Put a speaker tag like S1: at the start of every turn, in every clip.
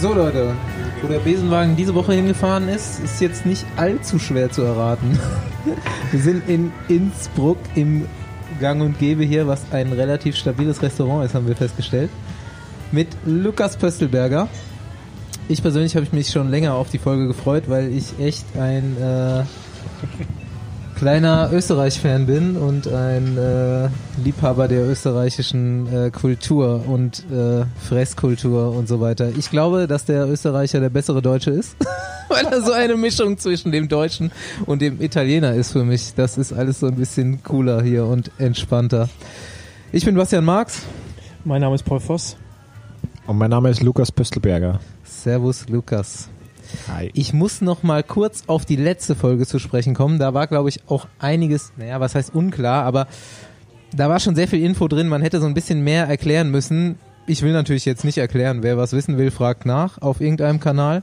S1: So Leute, wo der Besenwagen diese Woche hingefahren ist, ist jetzt nicht allzu schwer zu erraten. Wir sind in Innsbruck im Gang und Gebe hier, was ein relativ stabiles Restaurant ist, haben wir festgestellt. Mit Lukas Pöstelberger. Ich persönlich habe mich schon länger auf die Folge gefreut, weil ich echt ein äh, kleiner Österreich-Fan bin und ein äh, Liebhaber der österreichischen äh, Kultur und äh, Fresskultur und so weiter. Ich glaube, dass der Österreicher der bessere Deutsche ist, weil er so eine Mischung zwischen dem Deutschen und dem Italiener ist für mich. Das ist alles so ein bisschen cooler hier und entspannter. Ich bin Bastian Marx.
S2: Mein Name ist Paul Voss.
S3: Und mein Name ist Lukas Pöstelberger.
S1: Servus, Lukas.
S3: Hi.
S1: Ich muss noch mal kurz auf die letzte Folge zu sprechen kommen. Da war, glaube ich, auch einiges, naja, was heißt unklar, aber da war schon sehr viel Info drin. Man hätte so ein bisschen mehr erklären müssen. Ich will natürlich jetzt nicht erklären. Wer was wissen will, fragt nach auf irgendeinem Kanal.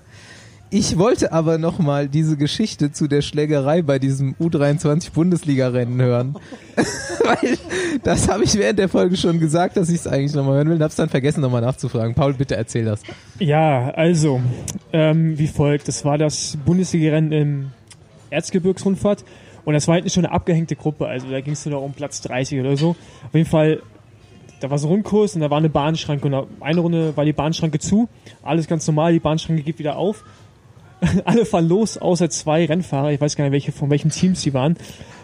S1: Ich wollte aber noch mal diese Geschichte zu der Schlägerei bei diesem U23 Bundesliga-Rennen hören. Weil das habe ich während der Folge schon gesagt, dass ich es eigentlich noch mal hören will. Und hab's dann vergessen, noch mal nachzufragen. Paul, bitte erzähl das.
S2: Ja, also, ähm, wie folgt. Das war das Bundesliga-Rennen im Erzgebirgsrundfahrt. Und das war halt schon eine abgehängte Gruppe. Also da ging es nur noch um Platz 30 oder so. Auf jeden Fall, da war so ein Rundkurs und da war eine Bahnschranke. Und eine Runde war die Bahnschranke zu. Alles ganz normal, die Bahnschranke geht wieder auf. Alle fahren los, außer zwei Rennfahrer. Ich weiß gar nicht, welche, von welchen Teams sie waren.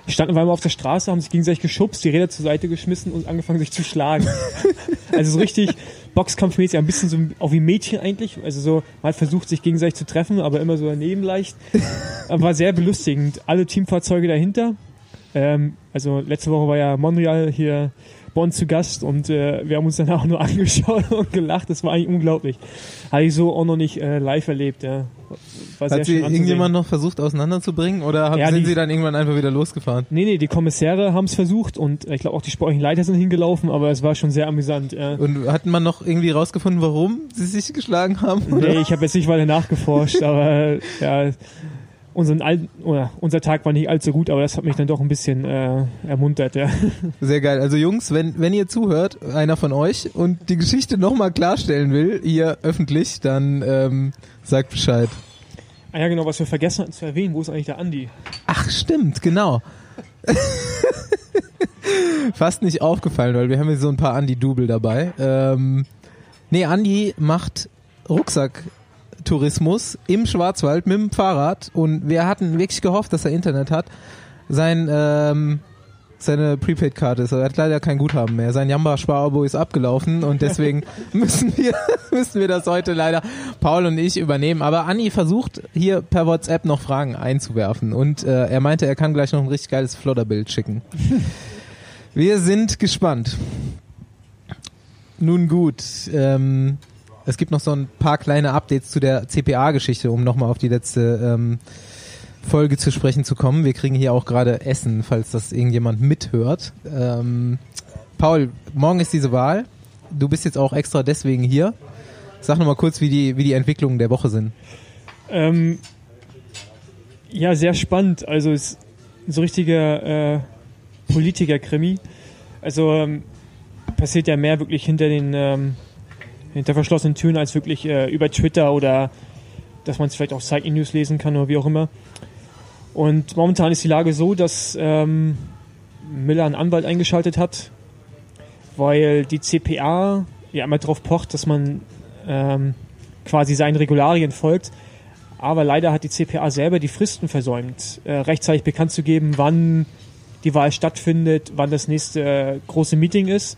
S2: Die standen auf einmal auf der Straße, haben sich gegenseitig geschubst, die Räder zur Seite geschmissen und angefangen sich zu schlagen. also so richtig Boxkampfmäßig, ein bisschen so auch wie Mädchen eigentlich. Also so, man hat versucht, sich gegenseitig zu treffen, aber immer so daneben leicht. War sehr belustigend. Alle Teamfahrzeuge dahinter. Ähm, also letzte Woche war ja Monreal hier uns zu Gast und äh, wir haben uns dann auch nur angeschaut und gelacht. Das war eigentlich unglaublich. Habe ich so auch noch nicht äh, live erlebt. Ja.
S1: War Hat sie irgendjemand noch versucht auseinanderzubringen oder haben, ja, sind die, sie dann irgendwann einfach wieder losgefahren?
S2: Nee, nee, die Kommissäre haben es versucht und ich glaube auch die sportlichen Leiter sind hingelaufen, aber es war schon sehr amüsant. Ja.
S1: Und hat man noch irgendwie rausgefunden, warum sie sich geschlagen haben?
S2: Oder? Nee, ich habe jetzt nicht weiter nachgeforscht, aber ja, unseren Al oder unser Tag war nicht allzu gut, aber das hat mich dann doch ein bisschen äh, ermuntert. Ja.
S1: Sehr geil. Also Jungs, wenn, wenn ihr zuhört, einer von euch und die Geschichte nochmal klarstellen will, ihr öffentlich, dann ähm, sagt Bescheid.
S2: Ah ja, genau, was wir vergessen hatten zu erwähnen, wo ist eigentlich der Andi?
S1: Ach, stimmt, genau. Fast nicht aufgefallen, weil wir haben hier so ein paar Andi-Double dabei. Ähm, nee, Andi macht Rucksack Tourismus im Schwarzwald mit dem Fahrrad und wir hatten wirklich gehofft, dass er Internet hat. Sein ähm, seine Prepaid-Karte ist. Er hat leider kein Guthaben mehr. Sein Jamba-Sparabo ist abgelaufen und deswegen müssen wir, müssen wir das heute leider Paul und ich übernehmen. Aber Anni versucht hier per WhatsApp noch Fragen einzuwerfen und äh, er meinte, er kann gleich noch ein richtig geiles Flodderbild schicken. wir sind gespannt. Nun gut, ähm, es gibt noch so ein paar kleine Updates zu der CPA-Geschichte, um nochmal auf die letzte ähm, Folge zu sprechen zu kommen. Wir kriegen hier auch gerade Essen, falls das irgendjemand mithört. Ähm, Paul, morgen ist diese Wahl. Du bist jetzt auch extra deswegen hier. Sag nochmal kurz, wie die, wie die Entwicklungen der Woche sind.
S2: Ähm, ja, sehr spannend. Also es ist so richtiger äh, Politiker-Krimi. Also ähm, passiert ja mehr wirklich hinter den ähm, hinter verschlossenen Türen als wirklich äh, über Twitter oder dass man es vielleicht auch Cycling News lesen kann oder wie auch immer. Und momentan ist die Lage so, dass ähm, Miller einen Anwalt eingeschaltet hat, weil die CPA ja immer darauf pocht, dass man ähm, quasi seinen Regularien folgt. Aber leider hat die CPA selber die Fristen versäumt, äh, rechtzeitig bekannt zu geben, wann die Wahl stattfindet, wann das nächste äh, große Meeting ist.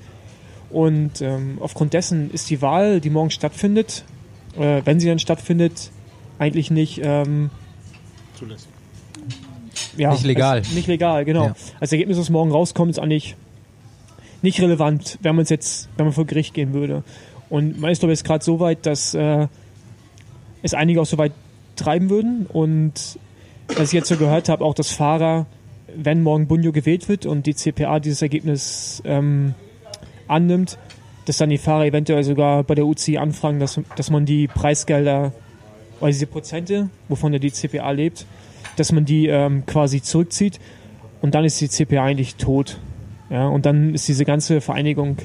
S2: Und ähm, aufgrund dessen ist die Wahl, die morgen stattfindet, äh, wenn sie dann stattfindet, eigentlich nicht ähm,
S3: zulässig.
S1: Ja, nicht legal.
S2: Nicht legal, genau. Ja. Als Ergebnis, was morgen rauskommt, ist eigentlich nicht relevant, wenn man jetzt, wenn man vor Gericht gehen würde. Und man ist glaube ich gerade so weit, dass äh, es einige auch so weit treiben würden. Und was ich jetzt so gehört habe, auch dass Fahrer, wenn morgen Bunjo gewählt wird und die CPA dieses Ergebnis ähm, annimmt, dass dann die Fahrer eventuell sogar bei der UCI anfragen, dass, dass man die Preisgelder, oder diese Prozente, wovon ja die CPA lebt, dass man die ähm, quasi zurückzieht und dann ist die CPA eigentlich tot. Ja, und dann ist diese ganze Vereinigung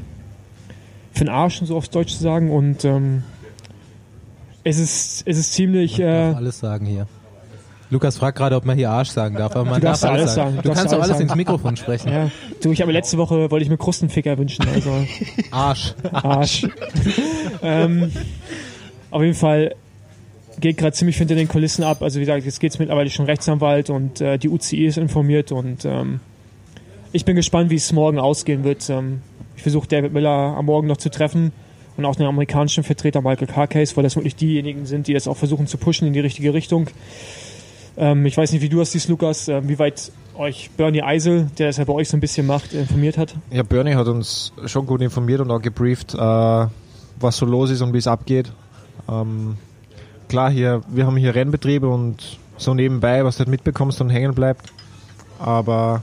S2: für den Arsch, so aufs Deutsch zu sagen, und ähm, Es ist, es ist ziemlich, äh,
S1: alles sagen hier. Lukas fragt gerade, ob man hier Arsch sagen darf, aber man
S2: Du
S1: darf
S2: darfst
S1: alles sagen.
S2: sagen. Du
S1: Du kannst
S2: alles
S1: alles
S2: sagen.
S1: ins Mikrofon sprechen.
S2: ja. Du, ich habe letzte Woche, wollte ich mir Krustenficker wünschen, also
S1: Arsch.
S2: Arsch. ähm, auf jeden Fall geht gerade ziemlich hinter den Kulissen ab. Also wie gesagt, jetzt geht's mittlerweile schon Rechtsanwalt und äh, die UCI ist informiert und ähm, ich bin gespannt, wie es morgen ausgehen wird. Ähm, ich versuche David Miller am Morgen noch zu treffen und auch den amerikanischen Vertreter Michael Carcase, weil das wirklich diejenigen sind, die das auch versuchen zu pushen in die richtige Richtung. Ähm, ich weiß nicht, wie du das siehst, Lukas, äh, wie weit euch Bernie Eisel, der das ja bei euch so ein bisschen macht, informiert hat.
S3: Ja, Bernie hat uns schon gut informiert und auch gebrieft, äh, was so los ist und wie es abgeht. Ähm, klar, hier, wir haben hier Rennbetriebe und so nebenbei, was du halt mitbekommst und hängen bleibt. Aber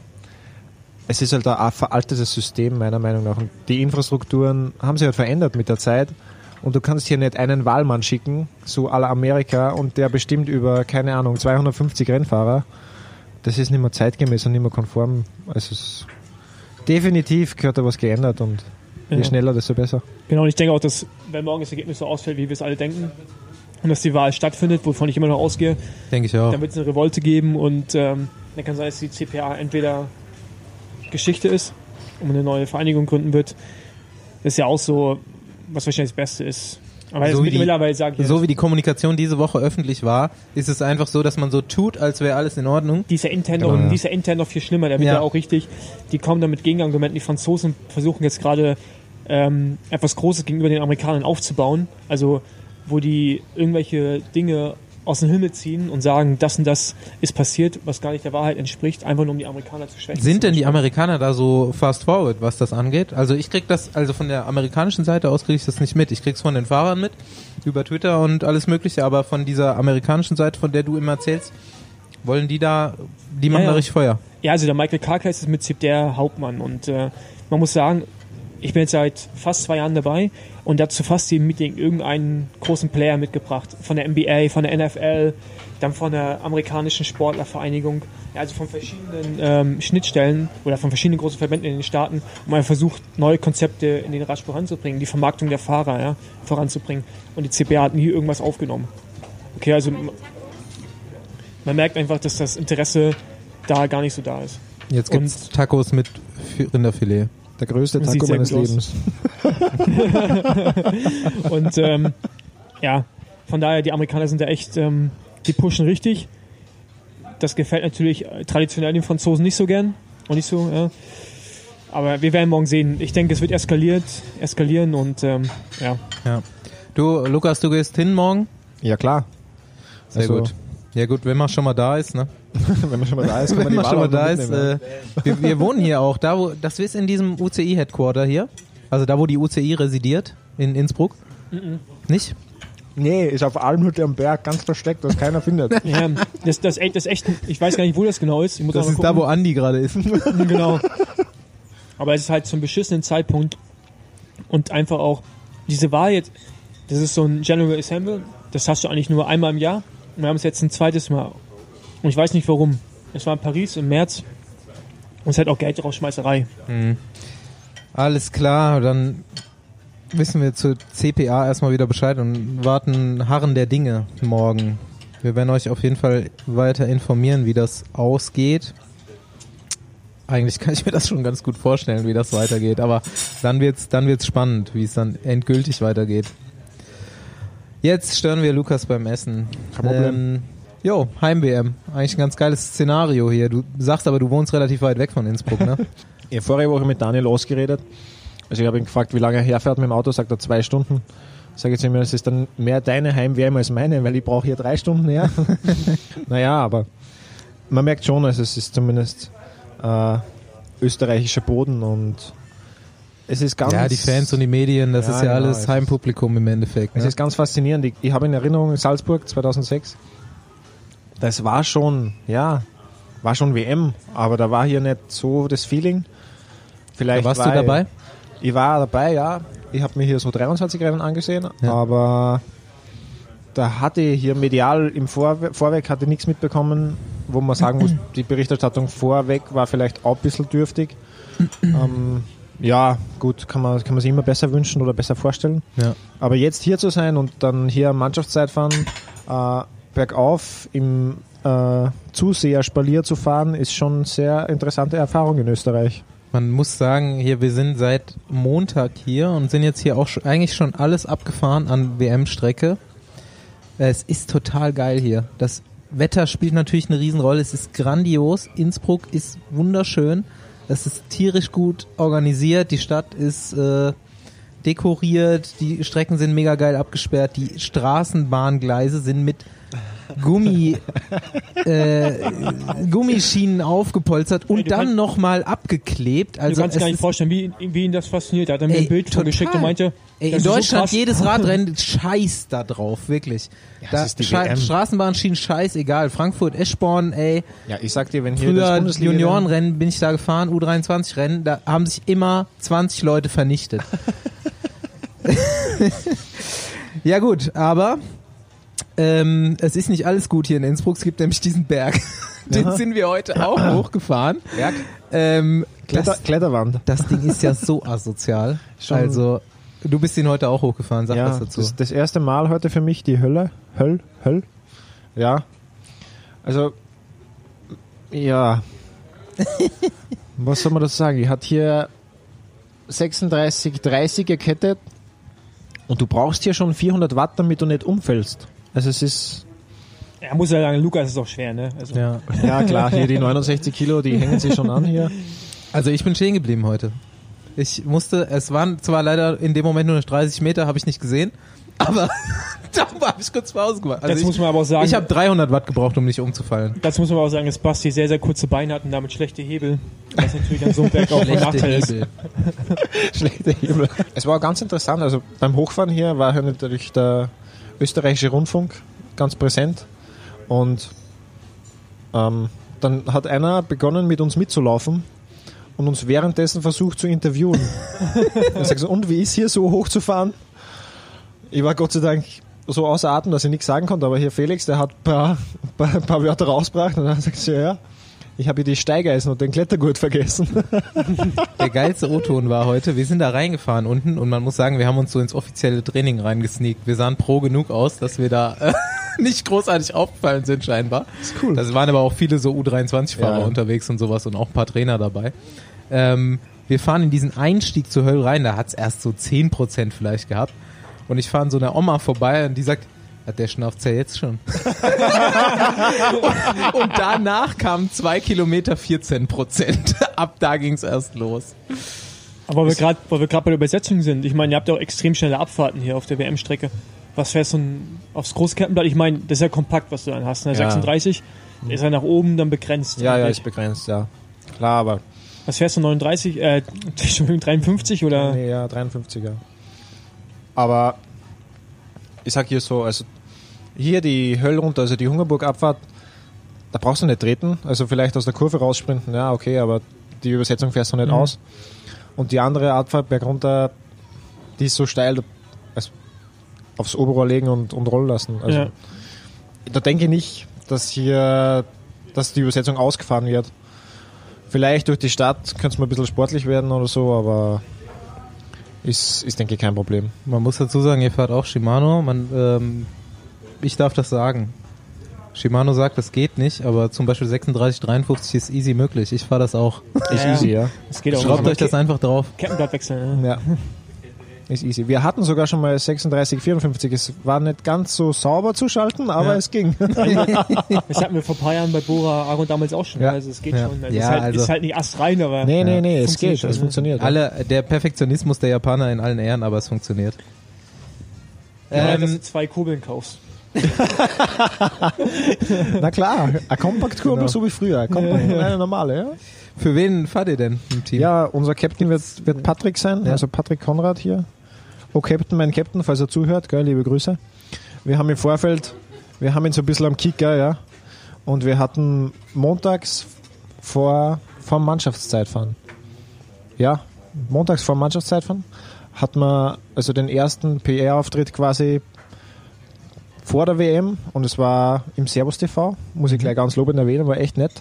S3: es ist halt ein veraltetes System, meiner Meinung nach. Und die Infrastrukturen haben sich halt verändert mit der Zeit. Und du kannst hier nicht einen Wahlmann schicken, so la Amerika, und der bestimmt über, keine Ahnung, 250 Rennfahrer. Das ist nicht mehr zeitgemäß und nicht mehr konform. Also es definitiv gehört da was geändert und je
S2: Ja.
S3: schneller, desto besser.
S2: Genau, und ich denke auch, dass wenn morgen das Ergebnis so ausfällt, wie wir es alle denken, und dass die Wahl stattfindet, wovon ich immer noch ausgehe,
S1: Denke ich auch.
S2: dann wird es eine Revolte geben und ähm, dann kann sein, dass die CPA entweder Geschichte ist und eine neue Vereinigung gründen wird. Das ist ja auch so, was wahrscheinlich das Beste ist. Aber
S1: So wie die-
S2: mittlerweile sage ich,
S1: So wie die Kommunikation diese Woche öffentlich war, ist es einfach so, dass man so tut, als wäre alles in Ordnung.
S2: die ist ja intern noch,
S1: Genau.
S2: ja intern noch viel schlimmer, da wird
S1: Ja.
S2: auch richtig, die kommen dann mit Gegenargumenten, die Franzosen versuchen jetzt gerade ähm, etwas Großes gegenüber den Amerikanern aufzubauen, also wo die irgendwelche Dinge aus dem Himmel ziehen und sagen, das und das ist passiert, was gar nicht der Wahrheit entspricht, einfach nur um die Amerikaner zu schwächen.
S1: Sind denn die Amerikaner da so fast forward, was das angeht? Also ich krieg das, also von der amerikanischen Seite aus kriege ich das nicht mit. Ich krieg's von den Fahrern mit, über Twitter und alles mögliche, aber von dieser amerikanischen Seite, von der du immer erzählst, wollen die da, die machen
S2: Ja, ja.
S1: da richtig Feuer.
S2: Ja, also der Michael Carcase ist im Prinzip der Hauptmann und äh, man muss sagen, ich bin jetzt seit fast zwei Jahren dabei und der hat zu fast jedem Meeting irgendeinen großen Player mitgebracht. Von der NBA, von der NFL, dann von der amerikanischen Sportlervereinigung. Ja, also von verschiedenen ähm, Schnittstellen oder von verschiedenen großen Verbänden in den Staaten, um einfach versucht, neue Konzepte in den Radsport voranzubringen, die Vermarktung der Fahrer ja, voranzubringen. Und die CPA hat nie irgendwas aufgenommen. Okay, also man merkt einfach, dass das Interesse da gar nicht so da ist.
S1: Jetzt gibt's Tacos mit Rinderfilet.
S3: Der größte
S2: Sieht
S3: Taco meines. Lebens.
S2: Und ähm, ja, von daher, die Amerikaner sind da echt, ähm, die pushen richtig. Das gefällt natürlich traditionell den Franzosen nicht so gern. Und nicht so, ja. Aber wir werden morgen sehen. Ich denke, es wird eskaliert, eskalieren und ähm, ja.
S1: Ja. Du, Lukas, du gehst hin morgen?
S3: Ja, klar.
S1: Sehr
S3: Also-
S1: gut. Ja gut, wenn man schon mal da ist, ne?
S3: Wenn man schon mal da ist, kann man
S1: Wenn man schon mal da ist, äh, wir, wir wohnen hier auch, da wo, das ist in diesem UCI-Headquarter hier, also da wo die UCI residiert, in Innsbruck. Nicht?
S3: Nee, ist auf Almhütte am Berg ganz versteckt, was keiner findet.
S2: ja das, das, echt- das echt, ich weiß gar nicht, wo das genau ist. Ich muss
S1: Das ist da, wo
S2: gucken.
S1: Andi gerade ist.
S2: genau. Aber es ist halt zum beschissenen Zeitpunkt und einfach auch diese Wahl jetzt, das ist so ein General Assembly, das hast du eigentlich nur einmal im Jahr. Wir haben es jetzt ein zweites Mal. Und ich weiß nicht warum. Es war in Paris im März und es hat auch Geld Rausschmeißerei.
S1: Alles klar, dann wissen wir zu CPA erstmal wieder Bescheid und warten Harren der Dinge morgen. Wir werden euch auf jeden Fall weiter informieren, wie das ausgeht. Eigentlich kann ich mir das schon ganz gut vorstellen, wie das weitergeht, aber dann wird's, dann wird's spannend, wie es dann endgültig weitergeht. Jetzt stören wir Lukas beim Essen.
S3: Kein Problem.
S1: Ähm, jo, Heim-WM. Eigentlich ein ganz geiles Szenario hier. Du sagst aber, du wohnst relativ weit weg von Innsbruck, ne?
S3: Ich habe vorige Woche mit Daniel ausgeredet. Also ich habe ihn gefragt, wie lange er herfährt mit dem Auto, sagt er zwei Stunden. Sage jetzt immer, es ist dann mehr deine Heimwärme als meine, weil ich brauche hier drei Stunden her. naja, aber man merkt schon, also es ist zumindest äh, österreichischer Boden und es ist ganz...
S1: Ja, die Fans und die Medien, das
S3: Ja,
S1: ist ja
S3: genau,
S1: alles
S3: es
S1: Heimpublikum im Endeffekt.
S3: Es
S1: Ne?
S3: ist ganz faszinierend. Ich, ich habe in Erinnerung Salzburg 2006. Das war schon, ja, war schon WM, aber da war hier nicht so das Feeling. Vielleicht
S1: Da warst
S3: war
S1: du dabei?
S3: Ich, ich war dabei, ja. Ich habe mir hier so 23 Rennen angesehen,
S1: Ja.
S3: aber da hatte ich hier medial im Vorwe Vorweg hatte nichts mitbekommen, wo man sagen muss, die Berichterstattung vorweg war vielleicht auch ein bisschen dürftig. ähm, ja, gut, kann man, kann man sich immer besser wünschen oder besser vorstellen.
S1: Ja.
S3: Aber jetzt hier zu sein und dann hier Mannschaftszeit fahren, äh, bergauf im äh, Zuseherspalier zu fahren, ist schon eine sehr interessante Erfahrung in Österreich.
S1: Man muss sagen, hier, wir sind seit Montag hier und sind jetzt hier auch schon, eigentlich schon alles abgefahren an WM-Strecke. Es ist total geil hier. Das Wetter spielt natürlich eine Riesenrolle. Es ist grandios. Innsbruck ist wunderschön. Es ist tierisch gut organisiert. Die Stadt ist äh, dekoriert. Die Strecken sind mega geil abgesperrt. Die Straßenbahngleise sind mit Gummi, äh, Gummischienen aufgepolstert und
S2: Ey,
S1: dann nochmal abgeklebt. Also
S2: du kannst
S1: es
S2: gar nicht vorstellen, wie, wie ihn das fasziniert. Er hat er mir
S1: Ey,
S2: ein Bild
S1: total.
S2: vorgeschickt und meinte,
S1: Ey,
S2: das
S1: in
S2: so
S1: Deutschland
S2: krass.
S1: jedes Radrennen scheißt da drauf, wirklich.
S3: das
S1: da
S3: ist die
S1: Scha-. Straßenbahnschienen scheißegal. Frankfurt, Eschborn, ey.
S3: Ja, ich sag dir, wenn hier das
S1: Früher
S3: Bundesliga
S1: Juniorenrennen bin ich da gefahren, U23 Rennen, da haben sich immer 20 Leute vernichtet. ja gut, aber ähm, es ist nicht alles gut hier in Innsbruck. Es gibt nämlich diesen Berg. Den
S3: Ja.
S1: sind wir heute auch hochgefahren.
S3: Berg,
S1: Ähm,
S3: Kletter,
S1: das,
S3: Kletterwand.
S1: das Ding ist ja so asozial.
S3: Schon-
S1: Also, du bist ihn heute auch hochgefahren, sag
S3: ja,
S1: was dazu.
S3: Das, das erste Mal heute für mich die Hölle. Höll, Höll. Ja. Also, ja. Was soll man das sagen? Ich hatte hier 36, 30 gekettet und du brauchst hier schon 400 Watt, damit du nicht umfällst. Also es ist,
S2: Er muss ja sagen, Lukas ist auch schwer, ne? Also,
S1: ja.
S3: ja klar, hier die 69 Kilo, die hängen sich schon an hier.
S1: Also ich bin stehen geblieben heute. Ich musste, es waren zwar leider in dem Moment nur 30 Meter, habe ich nicht gesehen, aber da habe ich kurz Pause gemacht. Also
S2: das
S1: ich,
S2: muss man aber auch sagen.
S1: ich habe 300 Watt gebraucht, um nicht umzufallen.
S2: das muss man aber auch sagen, dass Basti sehr, sehr kurze Beine hat und damit schlechte Hebel. Was natürlich an so einem Berg auch ein Nachteil ist.
S1: Hebel.
S3: Schlechte Hebel. Es war ganz interessant, also beim Hochfahren hier war hier natürlich der österreichische Rundfunk ganz präsent und ähm, dann hat einer begonnen mit uns mitzulaufen und uns währenddessen versucht zu interviewen. er sagt so, und wie ist hier so hochzufahren? Ich war Gott sei Dank so außer Atem, dass ich nichts sagen konnte, aber hier Felix, der hat ein paar, paar, paar Wörter rausgebracht und dann sagt sie, ja, ich habe hier die Steigeisen und den Klettergurt vergessen.
S1: Der geilste O-Ton war heute, wir sind da reingefahren unten und man muss sagen, wir haben uns so ins offizielle Training reingesneakt. Wir sahen pro genug aus, dass wir da äh, nicht großartig aufgefallen sind scheinbar.
S3: ist cool.
S1: Da waren aber auch viele so U23-Fahrer
S3: Ja.
S1: unterwegs und sowas und auch ein paar Trainer dabei. Ähm, wir fahren in diesen Einstieg zur Hölle rein, da hat's erst so 10% vielleicht gehabt. Und ich fahre an so einer Oma vorbei und die sagt, ja, der schnauft's ja jetzt schon. und, und danach kamen zwei Kilometer 14 Prozent. Ab da ging's erst los.
S2: Aber weil wir gerade, weil wir gerade bei der Übersetzung sind, ich meine, ihr habt ja auch extrem schnelle Abfahrten hier auf der WM-Strecke. Was fährst du denn aufs Großkettenblatt? Ich meine, das ist ja kompakt, was du dann hast. Ne?
S3: Ja.
S2: 36 ist ja nach oben dann begrenzt.
S3: Ja, ja, ist begrenzt, ja. Klar, aber
S2: Was fährst du, 39, äh, Entschuldigung, 53 oder?
S3: nee, ja, 53er. Aber ich sag hier so, also hier die Hölle runter, also die Hungerburg-Abfahrt, da brauchst du nicht treten, also vielleicht aus der Kurve raussprinten, ja, okay, aber die Übersetzung fährst du nicht
S2: Mhm.
S3: aus. Und die andere Abfahrt bergunter, die ist so steil, also aufs Oberrohr legen und, und rollen lassen. Also
S2: Ja.
S3: da denke ich nicht, dass hier, dass die Übersetzung ausgefahren wird. Vielleicht durch die Stadt könnte es mal ein bisschen sportlich werden oder so, aber ist, ist denke ich, kein Problem.
S1: Man muss dazu sagen, ihr fahrt auch Shimano. Man, ähm, ich darf das sagen. Shimano sagt, das geht nicht, aber zum Beispiel 36, 53 ist easy möglich. Ich fahre das auch.
S3: Ist
S2: Ja,
S3: easy, ja.
S2: Das geht auch.
S1: Schraubt euch das einfach drauf.
S2: Kettenblatt wechseln. Ne?
S3: Ja. Ist easy. Wir hatten sogar schon mal 36, 54. Es war nicht ganz so sauber zu schalten, aber
S1: Ja.
S3: es ging.
S2: Das hatten wir vor ein paar Jahren bei Bora Argon damals auch schon.
S3: Ja.
S2: Also es geht
S1: Ja.
S2: schon. Also
S1: Ja,
S2: es ist, halt,
S1: also-
S2: ist halt nicht astrein, aber
S3: nee, nee, nee, es geht.
S2: schon,
S3: Es
S2: ne?
S3: funktioniert. ja.
S1: Alle, der Perfektionismus der Japaner in allen Ehren, aber es funktioniert.
S2: ja, dass
S1: Ähm,
S2: du zwei Kurbeln kaufst.
S3: Na klar, eine Kompaktkurbel
S1: Genau.
S3: so wie früher. Eine Kompakt und eine normale, ja.
S1: für wen fahrt ihr denn im Team?
S3: Ja, unser Captain wird, wird Patrick sein,
S1: Ja.
S3: also Patrick Konrad hier. Oh Captain, mein Captain, falls er zuhört, gell, liebe Grüße. Wir haben im Vorfeld, wir haben ihn so ein bisschen am Kicker, ja. Und wir hatten montags vor, vor Mannschaftszeitfahren. Ja, montags vor Mannschaftszeitfahren hat man also den ersten PR-Auftritt quasi vor der WM und es war im Servus TV, muss ich gleich ganz lobend erwähnen, war echt nett.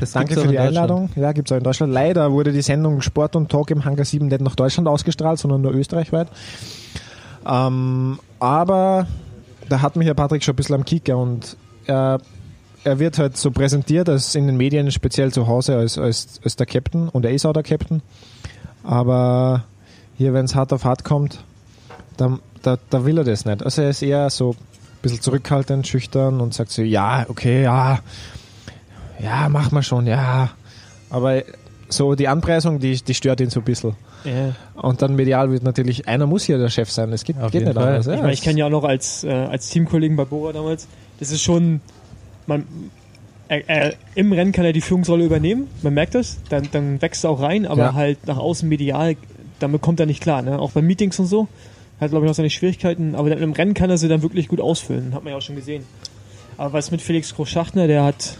S1: Das
S3: Danke für die. Einladung. Ja, gibt's auch in Deutschland. Leider wurde die Sendung Sport und Talk im Hangar 7 nicht nach Deutschland ausgestrahlt, sondern nur österreichweit. Ähm, aber da hat mich ja Patrick schon ein bisschen am Kicker und er, er wird halt so präsentiert als in den Medien, speziell zu Hause, als, als, als der Captain und er ist auch der Captain. Aber hier, wenn es hart auf hart kommt, da, da, da will er das nicht. Also er ist eher so bisschen zurückhaltend, schüchtern und sagt so, ja, okay, ja, ja, mach mal schon, ja. Aber so die Anpreisung, die, die stört ihn so ein bisschen.
S2: Ja.
S3: Und dann medial wird natürlich, einer muss hier der Chef sein.
S1: Auf
S3: geht
S1: jeden
S3: nicht
S1: Fall.
S3: anders. Ja,
S2: Ich meine, ich kenne ja auch noch als, äh, als Teamkollegen bei Bora damals, das ist schon, man, er, er, im Rennen kann er die Führungsrolle übernehmen, man merkt das, dann, dann wächst er auch rein, aber
S3: Ja.
S2: halt nach außen medial, damit kommt er nicht klar, ne? auch bei Meetings und so, hat glaube ich noch seine Schwierigkeiten, aber im Rennen kann er sie dann wirklich gut ausfüllen, hat man ja auch schon gesehen. Aber was mit Felix Groß-Schachtner, der hat,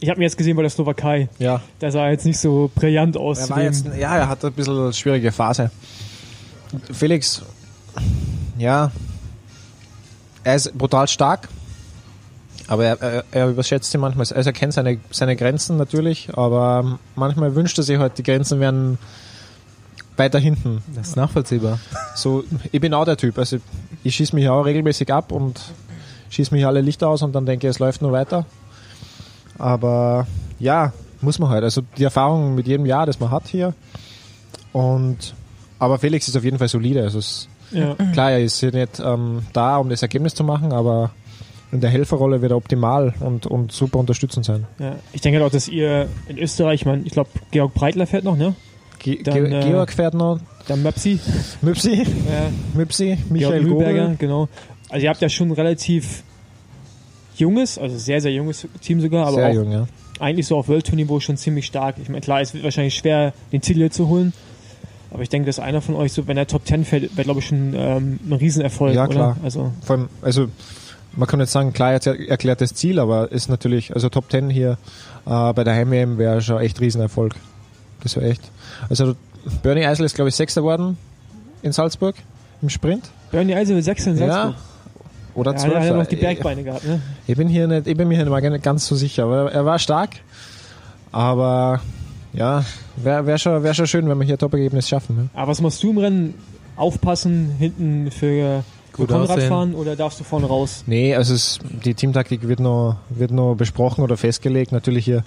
S2: ich habe mir jetzt gesehen bei der Slowakei,
S3: ja.
S2: der sah jetzt nicht so brillant aus.
S3: Er war jetzt, ja, er hat ein bisschen eine schwierige Phase. Felix, ja, er ist brutal stark, aber er, er, er überschätzt sie manchmal. Also er kennt seine, seine Grenzen natürlich, aber manchmal wünscht er sich halt, die Grenzen wären weiter hinten.
S1: Das ist nachvollziehbar.
S3: So, ich bin auch der Typ. Also ich schieße mich auch regelmäßig ab und schieße mich alle Lichter aus und dann denke es läuft nur weiter. Aber ja, muss man halt. Also die Erfahrung mit jedem Jahr, das man hat hier. Und aber Felix ist auf jeden Fall solide. Also es,
S2: ja.
S3: klar, er ist hier nicht ähm, da, um das Ergebnis zu machen, aber in der Helferrolle wird er optimal und, und super unterstützend sein.
S2: Ja, ich denke halt auch, dass ihr in Österreich, ich, mein, ich glaube, Georg Breitler fährt noch, ne?
S3: Ge
S2: Dann,
S3: Ge
S2: äh,
S3: Georg fährt noch,
S2: Der Möpsi, äh,
S3: Müpsi,
S2: Georg
S3: Michael
S2: Mühlberger, genau. Also ihr habt ja schon ein relativ junges, also sehr, sehr junges Team sogar, aber
S3: Sehr
S2: auch
S3: jung, ja.
S2: eigentlich so auf World-Tour-Niveau schon ziemlich stark. Ich meine, klar, es wird wahrscheinlich schwer, den Titel zu holen, aber ich denke, dass einer von euch, so wenn er Top 10 fällt, wäre, glaube ich, schon ähm, ein Riesenerfolg,
S3: Ja,
S2: oder?
S3: klar.
S2: Also,
S3: Vor allem, also man kann jetzt sagen, klar, hat erklärt das Ziel, aber ist natürlich, also Top 10 hier äh, bei der Heim-WM wäre schon echt Riesenerfolg. Das wäre echt. Also Bernie Eisel ist, glaube ich, Sechster geworden in Salzburg im Sprint.
S2: Bernie Eisel 6 in
S3: Ja.
S2: Salzburg.
S3: Oder
S2: Ja, der hat ja
S3: Zwölfter.
S2: noch die Bergbeine gehabt, ne?
S3: Ich, bin hier nicht, ich bin mir hier nicht ganz so sicher, aber er war stark. Aber ja, wäre wär schon, wär schon schön, wenn wir hier Top-Ergebnis schaffen. Ne?
S2: Aber was machst du im Rennen? Aufpassen, hinten für,
S1: Gut
S2: Konrad fahren oder darfst du vorne raus?
S3: Nee, also es, die Teamtaktik wird noch, wird noch besprochen oder festgelegt. Natürlich hier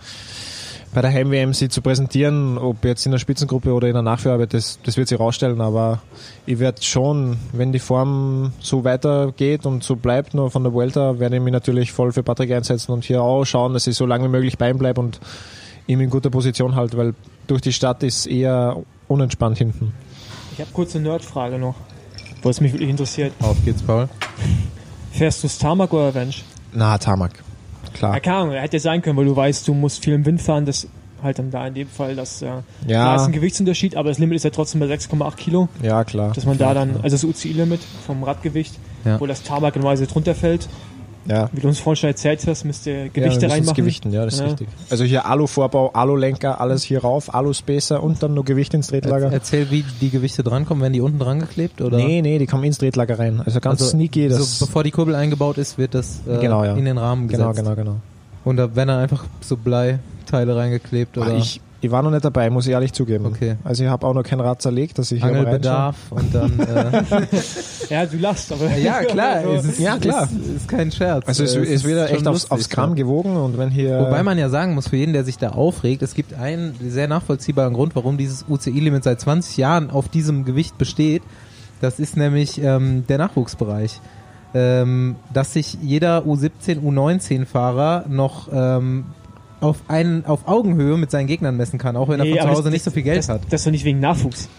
S3: bei der Heim-WM sie zu präsentieren, ob jetzt in der Spitzengruppe oder in der Nachführarbeit, das, das wird sie rausstellen. Aber ich werde schon, wenn die Form so weitergeht und so bleibt, nur von der Vuelta, werde ich mich natürlich voll für Patrick einsetzen und hier auch schauen, dass ich so lange wie möglich bei ihm bleibe und ihm in guter Position halte, weil durch die Stadt ist eher unentspannt hinten.
S2: Ich habe kurz eine Nerdfrage noch, wo es mich wirklich interessiert.
S1: Auf geht's, Paul.
S2: Fährst du Starmark oder Revenge?
S3: Na, Tarmac. Klar.
S2: Ja, Ahnung, hätte ja sein können, weil du weißt, du musst viel im Wind fahren, das halt dann da in dem Fall, das äh, klar ist
S3: Ja,
S2: ein Gewichtsunterschied, aber das Limit ist ja trotzdem bei 6,8 Kilo,
S3: ja, klar.
S2: dass man da dann, also das UCI-Limit vom Radgewicht,
S1: Ja.
S2: wo das Tarmac normalerweise drunter fällt,
S3: Ja.
S2: wie du uns vorhin schon erzählt hast, müsst ihr
S3: Ja,
S2: Gewichte
S3: müssen's
S2: reinmachen.
S3: Gewichten, ja, das ist
S2: Ja.
S3: richtig. Also hier Alu-Vorbau, Alu-Lenker, alles hier rauf, Alu-Spacer und dann nur Gewicht ins Tretlager.
S1: Erzähl, wie die Gewichte drankommen. Werden die unten dran geklebt? Oder?
S3: Nee, nee, die kommen ins Tretlager rein. Also ganz
S1: Also,
S3: sneaky. Das,
S1: so, bevor die Kurbel eingebaut ist, wird das äh,
S3: Genau, ja.
S1: in den Rahmen gesetzt.
S3: genau, genau, genau.
S1: Und da werden dann einfach so Bleiteile reingeklebt oder
S3: Ich, ich war noch nicht dabei, muss ich ehrlich zugeben.
S1: Okay.
S3: Also ich habe auch noch kein Rad zerlegt, dass ich hier
S1: Angelbedarf und dann. Äh,
S2: Ja, du lachst, aber.
S1: ja, klar. es ist,
S3: Ja, klar.
S1: Ist, ist kein Scherz.
S3: Also es,
S1: Äh,
S3: es wird ja
S1: schon
S3: echt aufs, aufs
S1: ja.
S3: gewogen und wenn hier...
S1: Wobei man ja sagen muss, für jeden, der sich da aufregt, es gibt einen sehr nachvollziehbaren Grund, warum dieses UCI-Limit seit 20 Jahren auf diesem Gewicht besteht. Das ist nämlich ähm, der Nachwuchsbereich. Ähm, dass sich jeder U17, U19-Fahrer noch ähm, auf, einen, auf Augenhöhe mit seinen Gegnern messen kann, auch wenn er
S2: Nee,
S1: von zu Hause
S2: das-
S1: nicht so viel Geld
S2: das,
S1: hat.
S2: Das ist doch nicht wegen Nachwuchs.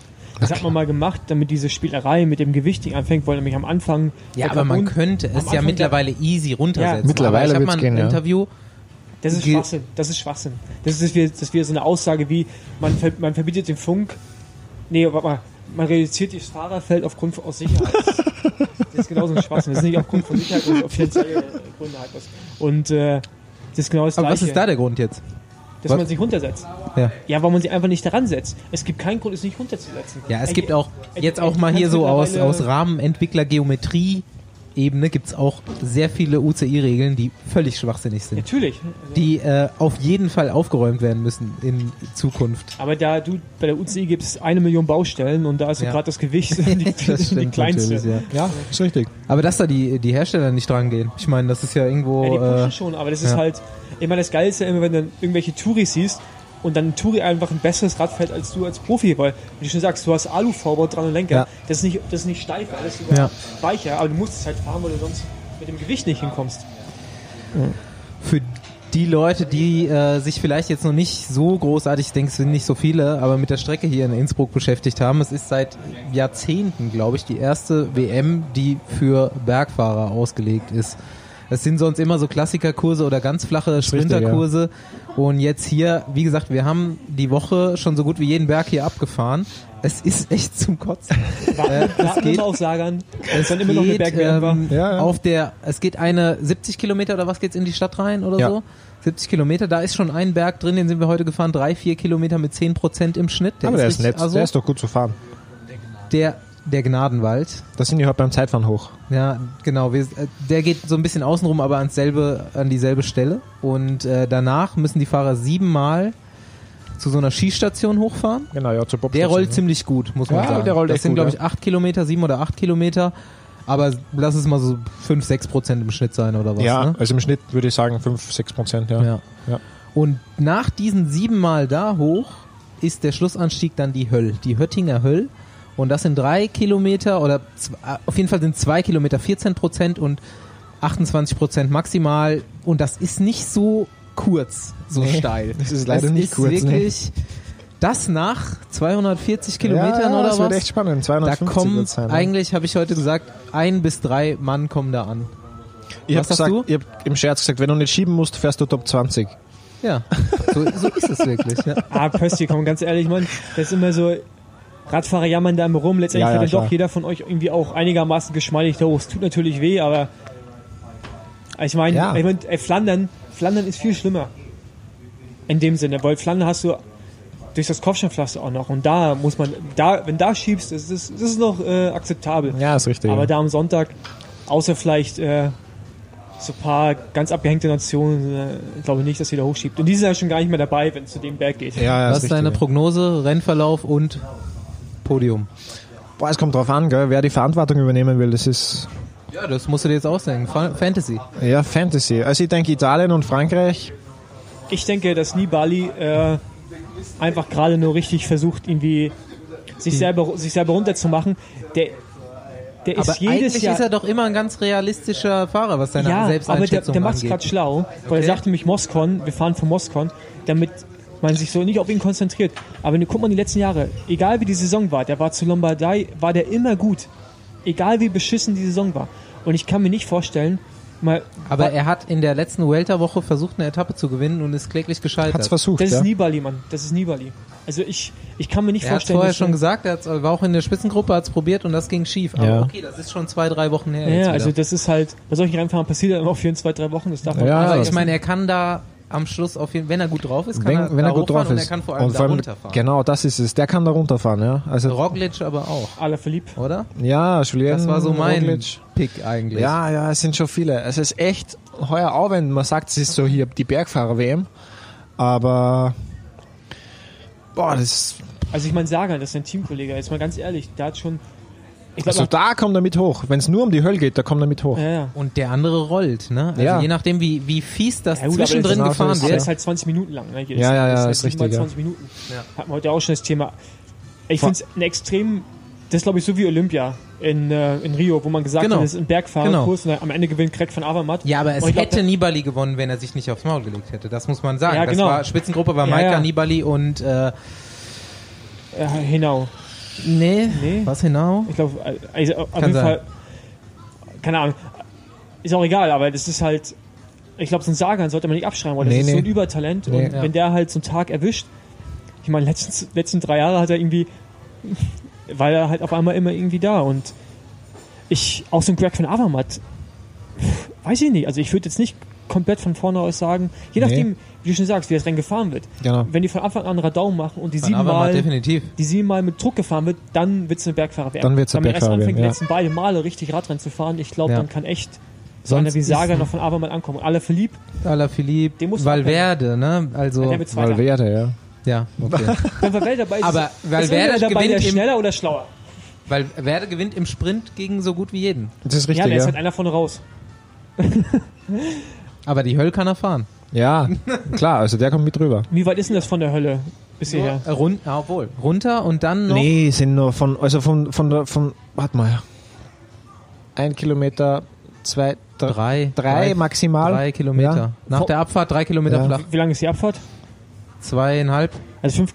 S2: Das hat man mal gemacht, damit diese Spielerei mit dem Gewichting anfängt, weil nämlich am Anfang.
S1: Ja, aber man könnte es ja mittlerweile easy runtersetzen.
S3: Mittlerweile
S1: aber ich
S3: wird's
S1: habe mal ein
S3: gehen, ja.
S1: Interview,
S2: Das ist Schwachsinn. Das ist Schwachsinn. Das ist, das wieder, das ist wieder so eine Aussage wie, man, ver, man verbietet den Funk. Nee, warte mal. Man reduziert das Fahrerfeld aufgrund von, aus Sicherheit. das ist genauso ein Schwachsinn. Das ist nicht aufgrund von Sicherheit, sondern auf finanzielle Gründe halt was. Und äh, das ist genau das
S1: aber was
S2: Gleiche.
S1: ist da der Grund jetzt?
S2: Dass
S1: was?
S2: man sich runtersetzt.
S1: Ja.
S2: Ja, weil man sich einfach nicht daran setzt. Es gibt keinen Grund, es nicht runterzusetzen.
S1: Ja, es gibt auch jetzt auch mal hier so aus, aus Rahmenentwickler Geometrie Ebene gibt's auch sehr viele UCI-Regeln, die völlig schwachsinnig sind.
S2: Natürlich.
S1: Die äh, auf jeden Fall aufgeräumt werden müssen in Zukunft.
S2: Aber da du bei der UCI gibt es eine Million Baustellen und da ist
S1: Ja.
S2: gerade das Gewicht die, die,
S1: Das
S2: die kleinste.
S1: ja.
S3: Ja, ist richtig.
S1: Aber dass da die, die Hersteller nicht dran gehen. Ich meine, das ist ja irgendwo.
S2: Ja, die pushen
S1: äh,
S2: schon, aber das ist
S1: ja.
S2: halt immer das Geilste, immer wenn du irgendwelche Touris siehst und dann Touri einfach ein besseres Rad fährt als du als Profi, weil, wie du schon sagst, du hast Alu-Vorbau dran und Lenker.
S3: Ja.
S2: Das, ist nicht, das ist nicht steif, alles über
S1: Ja.
S2: weicher, aber du musst es halt fahren, weil du sonst mit dem Gewicht nicht hinkommst.
S1: für die Leute, die äh, sich vielleicht jetzt noch nicht so großartig, ich denke, es sind nicht so viele, aber mit der Strecke hier in Innsbruck beschäftigt haben. Es ist seit Jahrzehnten, glaube ich, die erste WM, die für Bergfahrer ausgelegt ist. Es sind sonst immer so Klassikerkurse oder ganz flache
S3: richtig,
S1: Sprinterkurse. Und jetzt hier, wie gesagt, wir haben die Woche schon so gut wie jeden Berg hier abgefahren. Es ist echt zum Kotzen. Äh, es
S2: warten
S1: geht-
S2: auch Sagern, es dann immer noch eine
S1: ähm,
S3: Ja, ja.
S1: auf der, es geht eine 70 Kilometer oder was geht's in die Stadt rein oder
S3: Ja.
S1: so? 70 Kilometer, da ist schon ein Berg drin, den sind wir heute gefahren, drei, vier Kilometer mit 10 Prozent im Schnitt.
S3: Aber der ist nett.
S1: assi.
S3: Der ist doch gut zu fahren.
S1: der, der Gnadenwald.
S3: Da sind die heute beim Zeitfahren hoch.
S1: Ja, genau. Wir, äh, der geht so ein bisschen außenrum, aber ans selbe, an dieselbe Stelle. Und äh, danach müssen die Fahrer siebenmal zu so einer Skistation hochfahren.
S3: Genau, ja, zur
S1: Der rollt ziemlich gut, muss man
S3: Ja,
S1: sagen.
S3: der rollt
S1: das sind, glaube ich, acht Kilometer, sieben oder acht Kilometer. Aber lass es mal so fünf, sechs Prozent im Schnitt sein oder was.
S3: Ja,
S1: Ne?
S3: also im Schnitt würde ich sagen 5, 6 Prozent, ja.
S1: Ja.
S3: Ja.
S1: Und nach diesen siebenmal da hoch ist der Schlussanstieg dann die Höll, die Höttinger Höll. Und das sind drei Kilometer oder äh, auf jeden Fall sind zwei Kilometer 14 Prozent und 28 Prozent maximal. Und das ist nicht so kurz, so
S3: Nee,
S1: steil.
S3: das ist leider
S1: das
S3: nicht
S1: ist
S3: kurz, nee.
S1: Wirklich das nach 240 Kilometern
S3: ja,
S1: oder
S3: das wird
S1: was?
S3: echt spannend.
S1: Da
S3: 250
S1: kommen
S3: wird's sein, ne?
S1: eigentlich, habe ich heute gesagt, ein bis drei Mann kommen da an.
S3: Ich habe
S1: was sagst
S3: gesagt, ich hab im Scherz gesagt, wenn du nicht schieben musst, fährst du Top 20.
S1: Ja, so, so ist es wirklich. Ja.
S2: Ah, Pösti, komm, ganz ehrlich, Mann, das ist immer so, Radfahrer jammern da immer rum, letztendlich
S3: Ja, ja,
S2: fährt dann
S3: klar.
S2: doch jeder von euch irgendwie auch einigermaßen geschmeidig da hoch. Es tut natürlich weh, aber ich meine,
S3: Ja.
S2: ich mein, ey, Flandern, Flandern ist viel schlimmer. In dem Sinne, weil Flandern hast du durch das Kopfsteinpflaster auch noch und da muss man, da, wenn da schiebst, das ist, das ist noch äh, akzeptabel.
S3: Ja, ist richtig.
S2: Aber da am Sonntag, außer vielleicht äh, so ein paar ganz abgehängte Nationen, äh, glaube ich nicht, dass sie da hochschiebt. Und die sind ja schon gar nicht mehr dabei, wenn es zu dem Berg geht.
S3: ja, ja,
S1: Was
S3: ist
S1: deine. Prognose, Rennverlauf und Podium?
S3: Boah, es kommt drauf an, gell, wer die Verantwortung übernehmen will. Das ist
S1: Ja, das musst du dir jetzt ausdenken. Fa- Fantasy.
S3: ja Fantasy. Also ich denke Italien und Frankreich.
S2: Ich denke, dass Nibali äh, einfach gerade nur richtig versucht, irgendwie sich selber, sich selber runterzumachen. Der, der ist
S1: Aber
S2: jedes
S1: eigentlich
S2: Jahr.
S1: ist er doch immer ein ganz realistischer Fahrer, was seine
S2: ja, aber der,
S1: Selbsteinschätzung
S2: der macht es
S1: angeht.
S2: gerade schlau, weil
S1: Okay.
S2: er sagte nämlich Moskon, wir fahren von Moskon, damit man sich so nicht auf ihn konzentriert. Aber wenn du guck mal die letzten Jahre, egal wie die Saison war, der war zu Lombardei, war der immer gut. Egal wie beschissen die Saison war. Und ich kann mir nicht vorstellen, mal,
S1: Aber er hat in der letzten Welterwoche versucht, eine Etappe zu gewinnen und ist kläglich gescheitert.
S3: Hat's versucht,
S2: das
S3: ja.
S2: ist Nibali, Mann. Das ist Nibali. Also ich, ich kann mir nicht
S1: er hat
S2: vorstellen,
S1: vorher
S2: dass
S1: schon
S2: er-
S1: gesagt, er war auch in der Spitzengruppe, hat es probiert und das ging schief. Aber
S3: Ja.
S1: okay, das ist schon zwei, drei Wochen her. jetzt
S2: Ja, also das ist halt, bei solchen Rennfahrern passiert ja immer auf jeden zwei, drei Wochen, das darf man
S3: Ja,
S2: nicht
S1: aber ich
S2: vergessen.
S1: meine, er kann da am Schluss auf jeden wenn er gut drauf ist, kann
S3: Wenn,
S1: er,
S3: wenn
S1: da
S3: er gut drauf
S1: und
S3: ist.
S1: er kann vor allem
S3: und
S1: da runterfahren.
S3: Genau, das ist es. Der kann da runterfahren, ja. Also
S1: Roglic aber auch,
S2: Aller verliebt.
S1: oder?
S3: ja, Julien.
S1: Das war so mein
S3: Roglic.
S1: Pick eigentlich.
S3: Ja, ja, es sind schon viele. Es ist echt heuer auch, wenn man sagt, es ist so hier die Bergfahrer-WM. Aber boah, das
S2: Also ich meine, Sagan, das ist ein Teamkollege, jetzt mal ganz ehrlich, der hat schon, ich
S3: also da kommt er mit hoch. Wenn es nur um die Hölle geht, da kommt er mit hoch.
S2: ja, ja.
S1: Und der andere rollt, ne? Also
S3: Ja.
S1: je nachdem, wie, wie fies das
S2: Ja, gut, aber
S1: zwischendrin
S3: das ist
S1: gefahren
S3: genau so,
S2: Aber
S1: wird.
S2: das ist halt 20 Minuten lang. Ne?
S3: Ja, ja, ja,
S2: das
S3: ist richtig,
S2: Mal
S3: ja.
S2: 20 Minuten.
S1: Ja.
S2: Hatten wir heute auch schon das Thema. Ich finde es ein extrem, das ist glaube ich so wie Olympia in, äh, in Rio, wo man gesagt
S1: Genau.
S2: hat, das ist ein Bergfahrerkurs und am Ende gewinnt Craig von Avermaet.
S1: Ja, aber es
S2: glaub,
S1: hätte Nibali gewonnen, wenn er sich nicht aufs Maul gelegt hätte. Das muss man sagen.
S2: Ja, genau.
S1: Das war, Spitzengruppe war
S2: Ja,
S1: Maika,
S2: ja.
S1: Nibali und äh,
S2: Äh, genau.
S1: Nee,
S2: Nee.
S1: was genau?
S2: Ich glaube, also auf
S1: Kann
S2: jeden
S1: sein.
S2: Fall, keine Ahnung, ist auch egal, aber das ist halt, ich glaube, so ein Sagan sollte man nicht abschreiben, weil das
S3: Nee,
S2: ist so
S3: nee.
S2: ein Übertalent
S3: Nee.
S2: und
S1: Ja.
S2: wenn der halt so einen Tag erwischt, ich meine, letzten, letzten drei Jahre hat er irgendwie, war er halt auf einmal immer irgendwie da und ich, auch so ein Greg von Avermaet, weiß ich nicht, also ich würde jetzt nicht komplett von vorne aus sagen. Je nachdem, wie du schon sagst, wie das Rennen gefahren wird.
S3: Genau.
S2: Wenn die von Anfang an Radau machen und die siebenmal, die siebenmal mit Druck gefahren wird, dann wird es eine Bergfahrer werden.
S3: Dann wird's eine
S2: Wenn man erst
S3: Bergfahrer
S2: anfängt, die
S3: werden, ja.
S2: letzten beide Male richtig Radrennen zu fahren, ich glaube,
S1: Ja.
S2: dann kann echt so einer
S1: Sonst
S2: wie Saga
S1: ist-
S2: noch von Avermaet ankommen. Und alle verliebt,
S1: Alaphilippe,
S2: man
S1: Valverde, ne? Also,
S2: der wird.
S3: Valverde, ja.
S1: ja, okay.
S2: Wenn Valverde dabei ist,
S1: Aber
S2: ist
S1: Valverde
S2: entweder dabei der
S1: gewinnt
S2: schneller oder schlauer.
S1: Valverde gewinnt im Sprint gegen so gut wie jeden.
S3: Das ist
S2: Ja,
S3: richtig,
S2: der ist
S3: ja.
S2: halt einer vorne raus.
S1: Aber die Hölle kann er fahren.
S3: Ja, klar, also der kommt mit rüber.
S2: Wie weit ist denn das von der Hölle bis hierher?
S1: Äh, Run ja, obwohl. Runter und dann noch.
S3: Nee, sind nur von, also von, von der, von, warte mal. Ein Kilometer, zwei, drei,
S1: Drei.
S3: drei maximal.
S1: Drei Kilometer.
S3: Ja.
S1: Nach
S2: Vor-
S1: der Abfahrt drei Kilometer
S3: Ja.
S1: flach.
S2: Wie lange ist die Abfahrt?
S1: Zweieinhalb.
S2: Also fünf.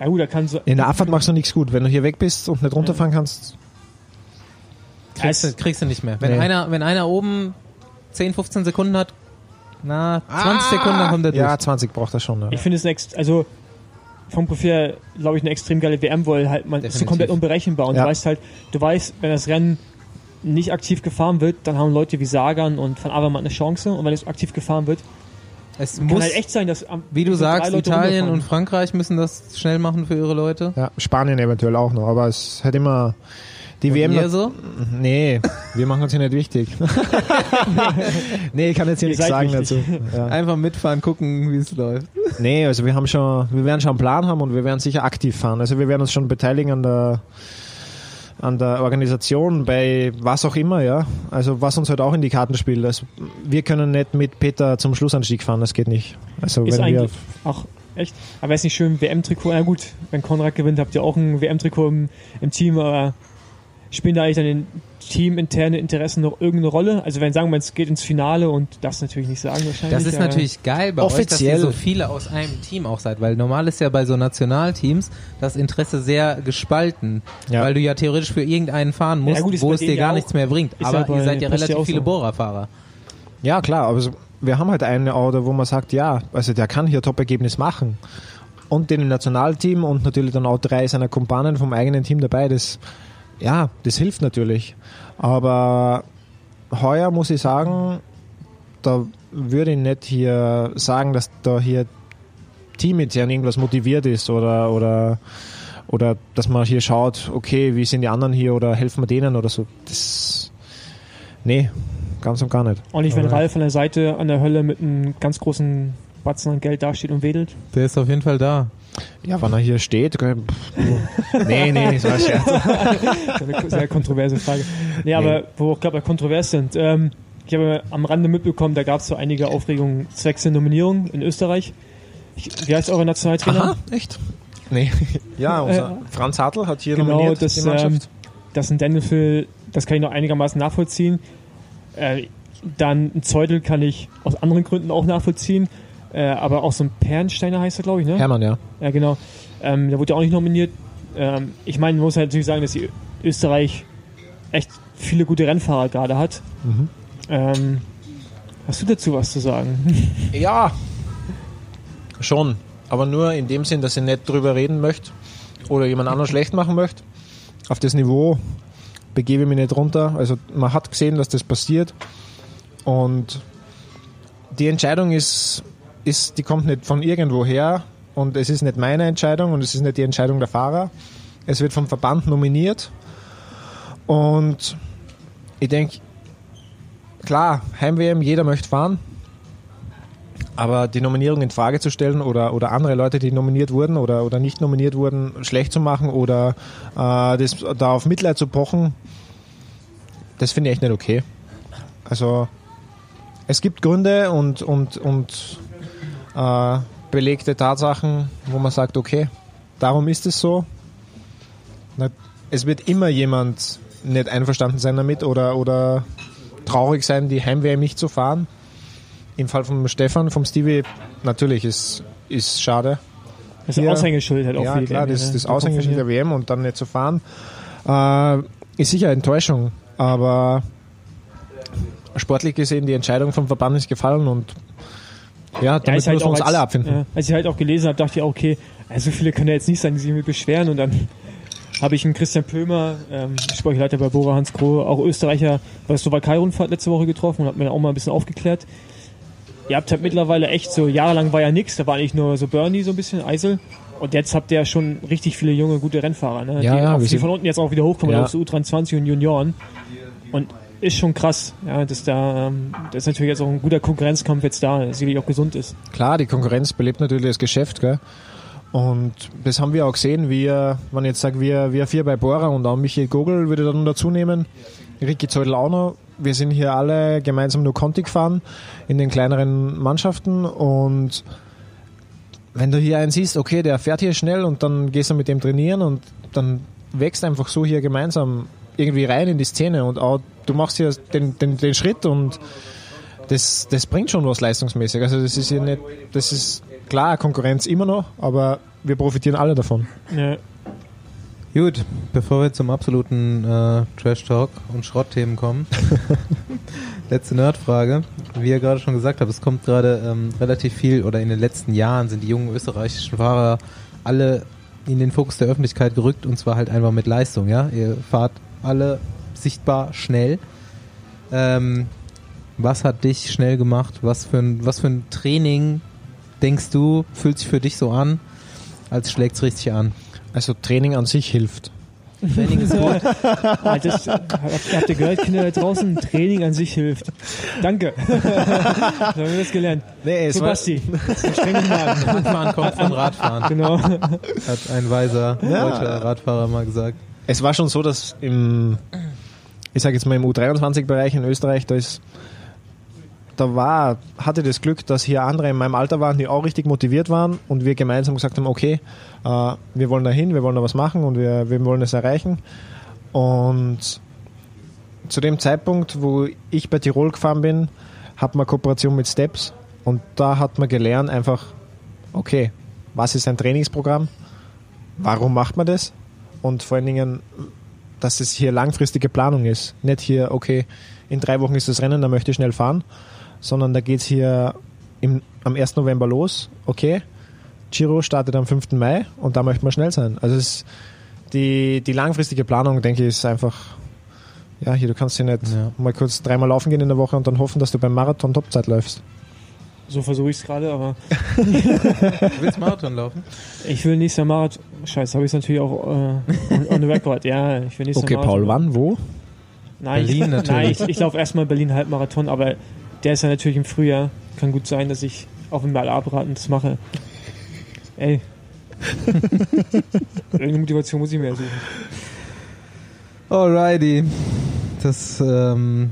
S2: Ja gut, da kann so.
S3: In der Abfahrt machst du nichts gut. Wenn du hier weg bist und nicht runterfahren kannst,
S1: Kriegst, du, kriegst du nicht mehr. Wenn,
S3: Nee.
S1: einer, wenn einer oben 10, 15 Sekunden hat, na, 20 Sekunden, dann kommt er durch.
S3: ja, 20 braucht er schon. Ja.
S2: Ich finde es ein ext also vom Profil glaube ich, eine extrem geile WM, weil halt man ist so komplett unberechenbar und
S3: Ja.
S2: du weißt halt, du weißt, wenn das Rennen nicht aktiv gefahren wird, dann haben Leute wie Sagan und Van Avermaet eine Chance und wenn es aktiv gefahren wird,
S1: Es
S2: kann
S1: muss,
S2: halt echt sein, dass am,
S1: wie du
S2: drei
S1: sagst,
S2: Leute
S1: Italien und Frankreich müssen das schnell machen für ihre Leute.
S3: ja, Spanien eventuell auch noch, aber es hat immer die
S1: Und
S3: WM.
S1: ihr so?
S3: Nee, wir machen uns hier nicht wichtig. nee, ich kann jetzt hier
S2: Ihr
S3: nichts sagen
S2: wichtig.
S3: dazu. Ja.
S1: Einfach mitfahren, gucken, wie es läuft.
S3: Nee, also wir haben schon, wir werden schon einen Plan haben und wir werden sicher aktiv fahren. Also wir werden uns schon beteiligen an der an der Organisation, bei was auch immer, ja. Also was uns halt auch in die Karten spielt. Also wir können nicht mit Peter zum Schlussanstieg fahren, das geht nicht. Also
S2: ist
S3: wenn wir
S2: auch echt. Aber es nicht schön, WM-Trikot? Na gut, wenn Konrad gewinnt, habt ihr auch ein WM-Trikot im, im Team, aber spielen da eigentlich dann den teaminterne Interessen noch irgendeine Rolle? Also wenn sagen wir, es geht ins Finale und das natürlich nicht sagen wahrscheinlich.
S1: Das ist natürlich geil bei euch,
S3: Offiziell-
S1: dass ihr so viele aus einem Team auch seid, weil normal ist ja bei so Nationalteams das Interesse sehr gespalten,
S3: Ja.
S1: weil du ja theoretisch für irgendeinen fahren musst,
S2: gut, ist
S1: wo es dir gar
S2: ja
S1: nichts mehr bringt. Aber
S2: ja bei
S1: ihr seid ja
S2: ja
S1: relativ viele
S2: so.
S1: Bohrerfahrer.
S3: Ja, klar, aber so, wir haben halt einen Auto, wo man sagt, ja, also der kann hier Top-Ergebnis machen. Und den im Nationalteam und natürlich dann auch drei seiner Kumpanen vom eigenen Team dabei. Das, ja, das hilft natürlich. Aber heuer muss ich sagen, da würde ich nicht hier sagen, dass da hier teamintern irgendwas motiviert ist oder, oder, oder dass man hier schaut, okay, wie sind die anderen hier oder helfen wir denen oder so. Das, nee, ganz und gar nicht.
S2: Auch nicht, wenn
S3: Aber-
S2: Ralf an der Seite an der Hölle mit einem ganz großen Batzen an Geld dasteht und wedelt.
S1: Der ist auf jeden Fall da.
S3: Ja, wann er hier steht, pff, nee, nee, das war Scherz.
S2: Das ist eine sehr kontroverse Frage. Nee, aber wo gerade bei kontrovers sind. Ähm, ich habe am Rande mitbekommen, da gab es so einige Aufregungen zwecks der Nominierung in Österreich. Ich, wie heißt eure Nationaltrainer?
S3: Aha, echt? Nee. Ja, unser
S2: Äh,
S3: Franz Hartl hat hier
S2: genau,
S3: nominiert
S2: das,
S3: die Mannschaft.
S2: ähm, Das ein Daniel Phil, das kann ich noch einigermaßen nachvollziehen. Äh, dann ein Zeudel kann ich aus anderen Gründen auch nachvollziehen. Äh, aber auch so ein Pernsteiner heißt er, glaube ich, ne?
S3: Hermann, ja.
S2: Ja, genau. Ähm, der wurde ja auch nicht nominiert. Ähm, ich meine, man muss halt natürlich sagen, dass die Österreich echt viele gute Rennfahrer gerade hat.
S3: Mhm.
S2: Ähm, hast du dazu was zu sagen?
S3: Ja, schon. Aber nur in dem Sinn, dass ich nicht drüber reden möchte oder jemand anderen schlecht machen möchte. Auf das Niveau begebe ich mich nicht runter. Also man hat gesehen, dass das passiert. Und die Entscheidung ist, ist, die kommt nicht von irgendwo her. Und es ist nicht meine Entscheidung und es ist nicht die Entscheidung der Fahrer. Es wird vom Verband nominiert. Und ich denke, klar, Heim-WM, jeder möchte fahren. Aber die Nominierung in Frage zu stellen oder, oder andere Leute, die nominiert wurden oder, oder nicht nominiert wurden, schlecht zu machen oder äh, das, da auf Mitleid zu pochen, das finde ich echt nicht okay. Also es gibt Gründe und, und, und äh, belegte Tatsachen, wo man sagt, okay, darum ist es so. Es wird immer jemand nicht einverstanden sein damit oder, oder traurig sein, die Heim-WM nicht zu fahren. Im Fall von Stefan, vom Stevie, natürlich ist, ist schade.
S2: Das
S3: Hier-
S2: Aushängeschild halt auch
S3: ja, klar,
S2: WM,
S3: das, das Aushängeschild der WM und dann nicht zu fahren, äh, ist sicher Enttäuschung. Aber sportlich gesehen, die Entscheidung vom Verband ist gefallen und ja, damit
S2: halt
S3: müssen wir uns
S2: auch
S3: alle
S2: als-
S3: abfinden.
S2: Ja, als ich halt auch gelesen habe, dachte ich, auch, okay, also so viele können ja jetzt nicht sein, die sich irgendwie beschweren und dann habe ich einen Christian Plömer, ähm, Sportleiter bei Bora Hans Grohe, auch Österreicher bei der Slowakei-Rundfahrt letzte Woche getroffen und hat mir auch mal ein bisschen aufgeklärt. Ihr habt halt mittlerweile echt so, jahrelang war ja nix, da war eigentlich nur so Bernie so ein bisschen, Eisel. Und jetzt habt ihr ja schon richtig viele junge, gute Rennfahrer, ne?
S3: Ja,
S2: die,
S3: ja,
S2: die
S3: sind-
S2: von unten jetzt auch wieder hochkommen,
S3: Ja.
S2: auch so U23 und Junioren. Und ist schon krass, ja, dass da, ähm, das natürlich jetzt auch ein guter Konkurrenzkampf jetzt da, der sicherlich auch gesund ist.
S3: Klar, die Konkurrenz belebt natürlich das Geschäft, gell? Und das haben wir auch gesehen, wir, wenn ich jetzt sage, wir, wir vier bei Bora und auch Michael Gogel würde dann dazu nehmen, Ricky Zeudel auch noch. Wir sind hier alle gemeinsam nur Conti gefahren in den kleineren Mannschaften und wenn du hier einen siehst, okay, der fährt hier schnell und dann gehst du mit dem trainieren und dann wächst einfach so hier gemeinsam irgendwie rein in die Szene und auch du machst hier den, den, den Schritt und das, das bringt schon was leistungsmäßig. Also das ist ja nicht, das ist klar Konkurrenz immer noch, aber wir profitieren alle davon.
S2: Ja,
S1: Gut, bevor wir zum absoluten äh, Trash Talk und Schrottthemen kommen. Letzte Nerdfrage. Wie ihr gerade schon gesagt habt, es kommt gerade ähm, relativ viel oder in den letzten Jahren sind die jungen österreichischen Fahrer alle in den Fokus der Öffentlichkeit gerückt und zwar halt einfach mit Leistung, ja. Ihr fahrt alle sichtbar schnell. Ähm, was hat dich schnell gemacht? Was für ein, was für ein Training denkst du, fühlt sich für dich so an, als schlägt's richtig an?
S3: Also Training an sich hilft.
S1: Training ist gut.
S2: Das, habt, habt ihr gehört, Kinder da draußen? Training an sich hilft. Danke. so haben wir das gelernt.
S3: Nee,
S2: So, Basti.
S1: Radfahren kommt von Radfahren,
S2: Genau.
S1: hat ein weiser
S3: Ja.
S1: deutscher Radfahrer mal gesagt.
S3: Es war schon so, dass im, ich sage jetzt mal im U23-Bereich in Österreich, da ist, da war, hatte das Glück, dass hier andere in meinem Alter waren, die auch richtig motiviert waren und wir gemeinsam gesagt haben, okay, äh, wir wollen da hin, wir wollen da was machen und wir, wir wollen es erreichen. Und zu dem Zeitpunkt, wo ich bei Tirol gefahren bin, hat man Kooperation mit Steps und da hat man gelernt einfach, okay, was ist ein Trainingsprogramm? Warum macht man das? Und vor allen Dingen, dass es hier langfristige Planung ist. Nicht hier, okay, in drei Wochen ist das Rennen, da möchte ich schnell fahren, sondern da geht es hier im, am 1. November los, okay, Giro startet am 5. Mai und da möchte man schnell sein. Also ist die, die langfristige Planung, denke ich, ist einfach, ja, hier, du kannst hier nicht
S1: Ja.
S3: mal kurz dreimal laufen gehen in der Woche und dann hoffen, dass du beim Marathon Topzeit läufst.
S2: So versuche ich es gerade, aber
S1: Du willst Marathon laufen?
S2: ich will nächstes Jahr Marathon. Scheiße, habe ich es natürlich auch äh, on, on the record. Ja, ich will nächstes
S3: Okay,
S2: Jahr
S3: Paul,
S2: Marathon.
S3: wann, wo?
S2: Nein,
S1: Berlin
S2: ich,
S1: natürlich.
S2: Nein, ich, ich laufe erstmal Berlin Halbmarathon, aber der ist ja natürlich im Frühjahr. Kann gut sein, dass ich auch wenn mal abraten das mache. Ey. Irgendeine Motivation muss ich mir suchen.
S1: Alrighty. Das ähm,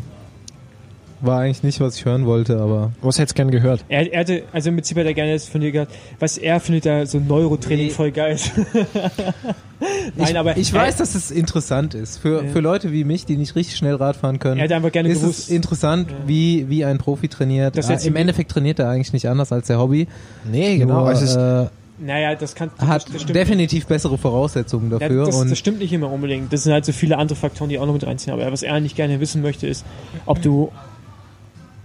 S1: war eigentlich nicht, was ich hören wollte, aber
S3: Was hättest du gern gehört?
S2: Er, er hatte, also im Prinzip hat er gerne das von dir gehabt, was er findet da so Neurotraining
S1: Nee.
S2: voll geil. Nein,
S1: ich,
S2: aber
S1: ich
S2: er,
S1: weiß, dass es interessant ist. Für,
S2: Ja.
S1: für Leute wie mich, die nicht richtig schnell Rad fahren können,
S2: er hätte einfach gerne
S1: ist
S2: gewusst.
S1: es interessant,
S2: Ja.
S1: wie, wie ein Profi trainiert.
S2: Das
S1: Ah,
S2: jetzt
S1: Im Endeffekt trainiert er eigentlich nicht anders als der Hobby.
S3: Nee,
S1: Nur,
S3: es ist,
S1: äh,
S2: naja, das kann
S1: hat
S2: das
S1: definitiv bessere Voraussetzungen
S2: Ja,
S1: dafür.
S2: das,
S1: und
S2: das stimmt nicht immer unbedingt. Das sind halt so viele andere Faktoren, die auch noch mit reinziehen. Aber was er nicht gerne wissen möchte, ist, ob du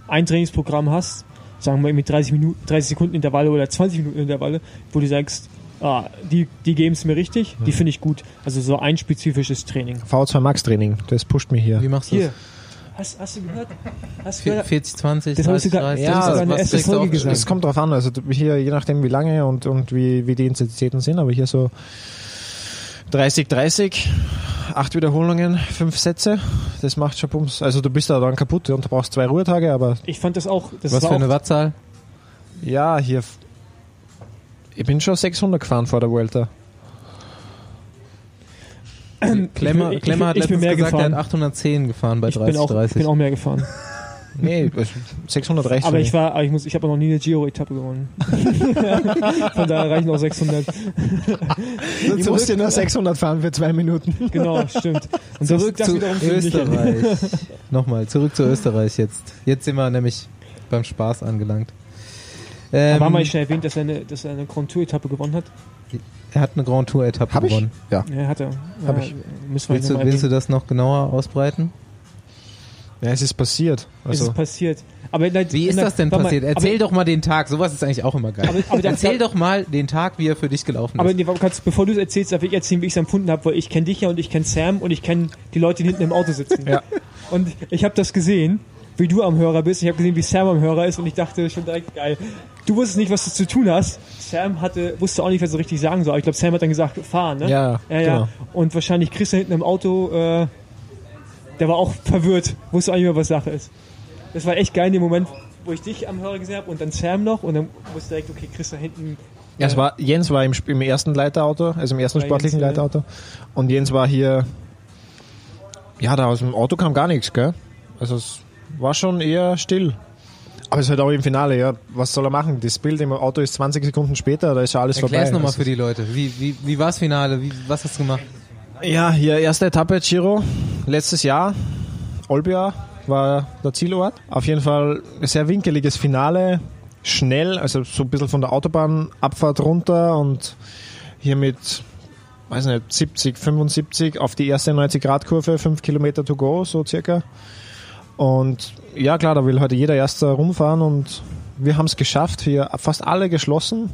S2: ein Trainingsprogramm hast, sagen wir mit 30 Minuten, 30 Sekunden Intervalle oder 20 Minuten Intervalle, wo du sagst, ah, die, die geben es mir richtig, die finde ich gut. Also so ein spezifisches Training.
S3: V2 Max Training, das pusht mich hier.
S1: wie machst du
S2: Hier,
S1: das?
S2: hast, hast du gehört? Hast du
S1: Vier-
S2: gehört?
S1: 40, 20,
S2: Das hast du
S1: 30,
S2: grad-
S1: 30,
S3: das hast du
S1: was-
S2: in der
S1: was
S2: ersten
S1: kriegst du
S2: Folge gesagt.
S3: Es kommt drauf an, also hier, je nachdem wie lange und, und wie, wie die Intensitäten sind, aber hier so 30, 30, acht Wiederholungen, fünf Sätze, das macht schon Bums. Also du bist da dann kaputt und du brauchst zwei Ruhetage, aber
S2: Ich fand das auch, das
S1: Was
S2: war
S1: für eine Wattzahl?
S3: ja, hier, ich bin schon 600 gefahren vor der Vuelta.
S1: Klemmer,
S2: ich-
S1: Klemmer hat
S2: ich
S1: letztens
S2: mehr
S1: gesagt,
S2: gefahren.
S1: er hat 810 gefahren bei
S2: ich
S1: 30,
S2: bin, auch, ich
S1: 30.
S2: bin auch mehr gefahren.
S3: Nee, also 600 reicht
S2: Aber ich war, aber ich muss, ich habe noch nie eine Giro-Etappe gewonnen. Von daher reichen auch 600.
S3: mich. Ich musste nur 600 fahren für zwei Minuten.
S2: Genau, stimmt. Und
S1: Zurück zu Österreich. Nochmal, zurück zu Österreich jetzt. Jetzt sind wir nämlich beim Spaß angelangt. Ähm,
S2: haben wir nicht schnell erwähnt, dass er eine, dass er eine Grand Tour-Etappe gewonnen hat?
S1: er hat eine Grand Tour Etappe
S3: Hab ich?
S1: gewonnen.
S3: Ja.
S2: Ja, hat er.
S3: Hab
S2: ja,
S3: ich.
S2: Müssen wir
S1: Willst du, willst du das noch genauer ausbreiten?
S3: Ja, es ist passiert.
S2: es
S3: Also,
S2: ist passiert. Aber like,
S1: Wie ist das denn
S2: warte mal,
S1: passiert? Erzähl
S2: aber,
S1: doch mal den Tag. Sowas ist eigentlich auch immer geil.
S2: Aber- aber der-
S1: Erzähl
S2: der-
S1: doch mal den Tag, wie er für dich gelaufen
S2: Aber
S1: ist.
S2: nee, warte, kannst, bevor du es erzählst, darf ich erzählen, wie ich es empfunden habe, weil ich kenne dich ja und ich kenne Sam und ich kenne die Leute, die hinten im Auto sitzen.
S3: ja.
S2: Und ich habe das gesehen, wie du am Hörer bist. Ich habe gesehen, wie Sam am Hörer ist und ich dachte schon direkt, geil. Du wusstest nicht, was du zu tun hast. Sam hatte, wusste auch nicht, was er richtig sagen soll. Aber ich glaube, Sam hat dann gesagt, fahren, ne?
S3: Ja,
S2: ja, ja.
S3: genau.
S2: Und wahrscheinlich Chris da hinten im Auto, äh, der war auch verwirrt, wusste auch nicht mehr, was Sache ist. Das war echt geil in dem Moment, wo ich dich am Hörer gesehen habe und dann Sam noch und dann wusste direkt, okay, Chris da hinten.
S3: Ja, es war, Jens war im, im ersten Leiterauto, also im ersten sportlichen
S2: Jens.
S3: Leiterauto. Und Jens war hier, ja, da aus dem Auto kam gar nichts, gell? Also es war schon eher still. Aber es ist halt auch im Finale, ja. Was soll er machen? Das Bild im Auto ist 20 Sekunden später, da ist ja alles
S1: Erklär's
S3: vorbei.
S1: nochmal
S3: Also
S1: für die Leute. Wie, wie, wie war's Finale? Wie, was hast du gemacht?
S3: Ja, hier erste Etappe Giro, letztes Jahr, Olbia war der Zielort. Auf jeden Fall sehr winkeliges Finale, schnell, also so ein bisschen von der Autobahnabfahrt runter und hier mit, weiß nicht, 70, 75 auf die erste 90-Grad-Kurve, 5 Kilometer to go, so circa. Und ja, klar, da will heute jeder Erster rumfahren und wir haben es geschafft, hier fast alle geschlossen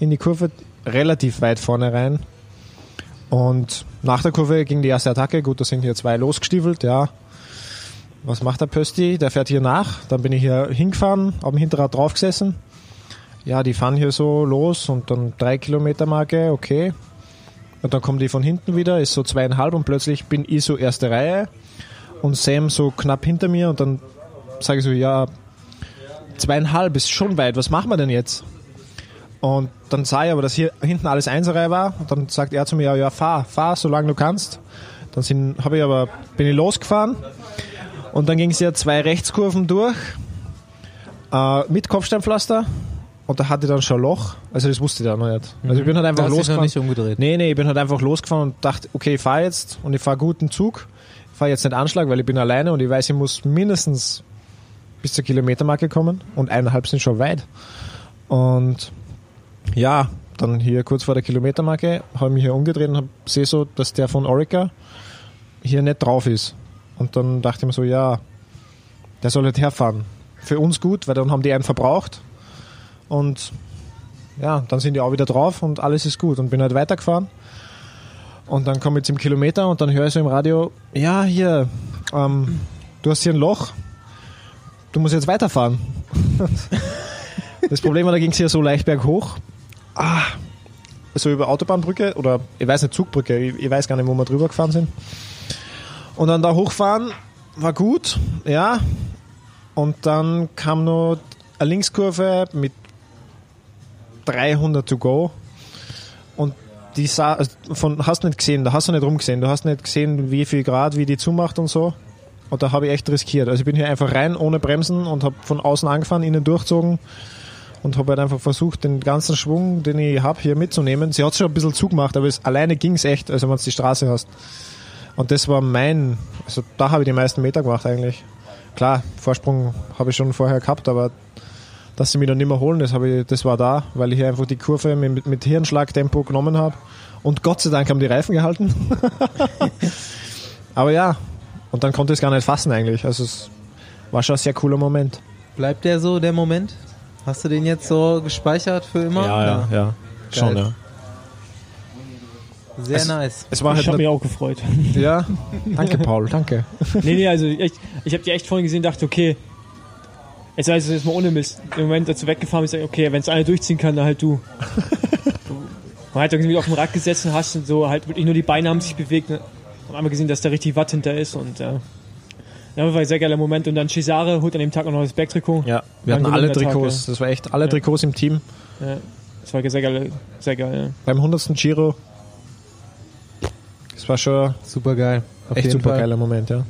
S3: in die Kurve, relativ weit vorne rein. Und nach der Kurve ging die erste Attacke. Gut, da sind hier zwei losgestiefelt, ja. Was macht der Pösti? Der fährt hier nach. Dann bin ich hier hingefahren, auf dem Hinterrad draufgesessen. Ja, die fahren hier so los und dann drei Kilometer Marke, okay. Und dann kommen die von hinten wieder, ist so zweieinhalb und plötzlich bin ich so erste Reihe und Sam so knapp hinter mir und dann sage ich so, ja, zweieinhalb ist schon weit, was machen wir denn jetzt? Und dann sah ich aber, dass hier hinten alles Einserreihe war. Und dann sagt er zu mir, ja, ja, fahr, fahr, solange du kannst. Dann sind, habe ich aber, bin ich losgefahren. Und dann ging es ja zwei Rechtskurven durch, äh, mit Kopfsteinpflaster. Und da hatte ich dann schon ein Loch. Also das wusste ich da noch nicht. Also ich bin halt einfach
S1: noch
S3: losgefahren.
S1: nicht umgedreht.
S3: Nee, nee, ich bin halt einfach losgefahren und dachte, okay, ich fahr jetzt und ich fahr guten Zug. Ich fahr jetzt nicht Anschlag, weil ich bin alleine und ich weiß, ich muss mindestens bis zur Kilometermarke kommen und eineinhalb sind schon weit. Und ja, dann hier kurz vor der Kilometermarke habe ich mich hier umgedreht und sehe so, dass der von Orica hier nicht drauf ist. Und dann dachte ich mir so, ja, der soll halt herfahren. Für uns gut, weil dann haben die einen verbraucht. Und ja, dann sind die auch wieder drauf und alles ist gut. Und bin halt weitergefahren. Und dann komme ich zum Kilometer und dann höre ich so im Radio, ja, hier, ähm, du hast hier ein Loch, du musst jetzt weiterfahren. das Problem war, da ging es hier so leicht berghoch. Ah, so über Autobahnbrücke oder ich weiß nicht, Zugbrücke, ich, ich weiß gar nicht, wo wir drüber gefahren sind. Und dann da hochfahren war gut, ja. Und dann kam noch eine Linkskurve mit 300 to go. Und die sah, also von, hast nicht gesehen, da hast du nicht rumgesehen, du hast nicht gesehen, wie viel Grad, wie die zumacht und so. Und da habe ich echt riskiert. Also ich bin hier einfach rein ohne Bremsen und habe von außen angefahren, innen durchzogen und habe halt einfach versucht, den ganzen Schwung, den ich habe, hier mitzunehmen. Sie hat schon ein bisschen zugemacht, aber es, alleine ging es echt, also wenn du die Straße hast. Und das war mein, also da habe ich die meisten Meter gemacht eigentlich. Klar, Vorsprung habe ich schon vorher gehabt, aber dass sie mich dann nicht mehr holen, das, ich, das war da, weil ich hier einfach die Kurve mit, mit Hirnschlagtempo genommen habe. Und Gott sei Dank haben die Reifen gehalten. aber ja, und dann konnte ich es gar nicht fassen eigentlich. Also es war schon ein sehr cooler Moment.
S1: Bleibt der so, der Moment? Hast du den jetzt so gespeichert für immer?
S3: ja. Schon,
S1: Geil.
S3: ja.
S1: Sehr
S3: Es-
S1: nice.
S3: Es war
S2: Ich
S3: halt
S2: habe mich auch gefreut.
S3: Ja, danke Paul, danke.
S2: nee, nee, also ich, ich habe die echt vorhin gesehen dachte, okay, jetzt weiß ich jetzt mal ohne Mist. Im Moment, als du weggefahren bist, okay, wenn es einer durchziehen kann, dann halt du. Man hat irgendwie auf dem Rad gesessen, hast und so halt wirklich nur die Beine haben sich bewegt. Ne? Haben einmal gesehen, dass da richtig Watt hinter ist und äh, ja, das war ein sehr geiler Moment. Und dann Cesare holt an dem Tag auch noch das Bergtrikot.
S3: Ja, wir hatten alle
S2: gelungener Tag,
S3: Trikots, das war echt alle
S2: Ja.
S3: Trikots im Team.
S2: Ja, das war sehr geil, sehr geil.
S3: Beim 100. Giro. Das war schon
S1: Super geil. Auf
S3: echt super
S1: Fall.
S3: geiler Moment, ja.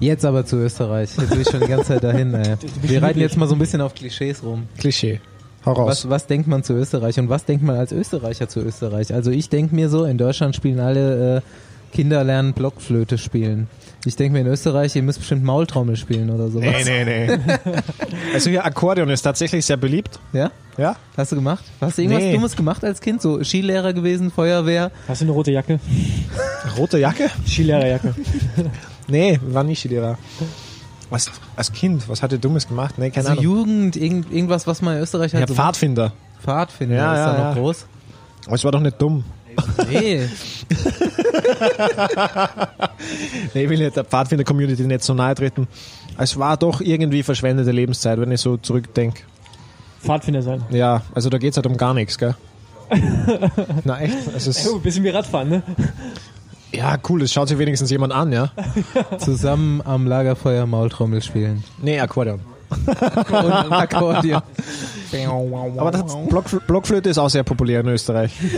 S1: Jetzt aber zu Österreich. Jetzt will ich schon die ganze Zeit dahin, ey. Wir reiten jetzt mal so ein bisschen auf Klischees rum.
S3: Klischee. Hau raus.
S1: Was, was denkt man zu Österreich und was denkt man als Österreicher zu Österreich? Also ich denke mir so, in Deutschland spielen alle äh, Kinder lernen Blockflöte spielen. Ich denke mir in Österreich, ihr müsst bestimmt Maultrommel spielen oder sowas.
S3: Nee, nee, nee. also hier Akkordeon ist tatsächlich sehr beliebt.
S1: Ja?
S3: Ja.
S1: Hast du gemacht? Hast du irgendwas
S3: Nee.
S1: Dummes gemacht als Kind? So Skilehrer gewesen, Feuerwehr?
S2: Hast du eine rote Jacke?
S3: Rote Jacke?
S2: Skilehrerjacke.
S3: Nee, war nicht Skilehrer. Was, als Kind, was hat ihr Dummes gemacht? Nee, keine
S1: Also
S3: Ahnung.
S1: Jugend, irgend, irgendwas, was man in Österreich halt
S3: Ja,
S1: so
S3: Pfadfinder.
S1: Pfadfinder
S3: Ja,
S1: ist
S3: ja,
S1: da noch
S3: ja.
S1: groß.
S3: Aber es war doch nicht dumm.
S1: Nee,
S3: Nee, ich will nicht der Pfadfinder-Community nicht so nahe treten. Es war doch irgendwie verschwendete Lebenszeit, wenn ich so zurückdenke.
S2: Pfadfinder sein.
S3: Ja, also da geht's halt um gar nichts, gell? Na echt? Es ist,
S2: Oh, bisschen wie Radfahren, ne?
S3: ja, cool, das schaut sich wenigstens jemand an, ja?
S1: zusammen am Lagerfeuer Maultrommel spielen.
S3: Nee, Akkordeon.
S1: Akkordeon.
S3: Aber das Blockfl Blockflöte ist auch sehr populär in Österreich.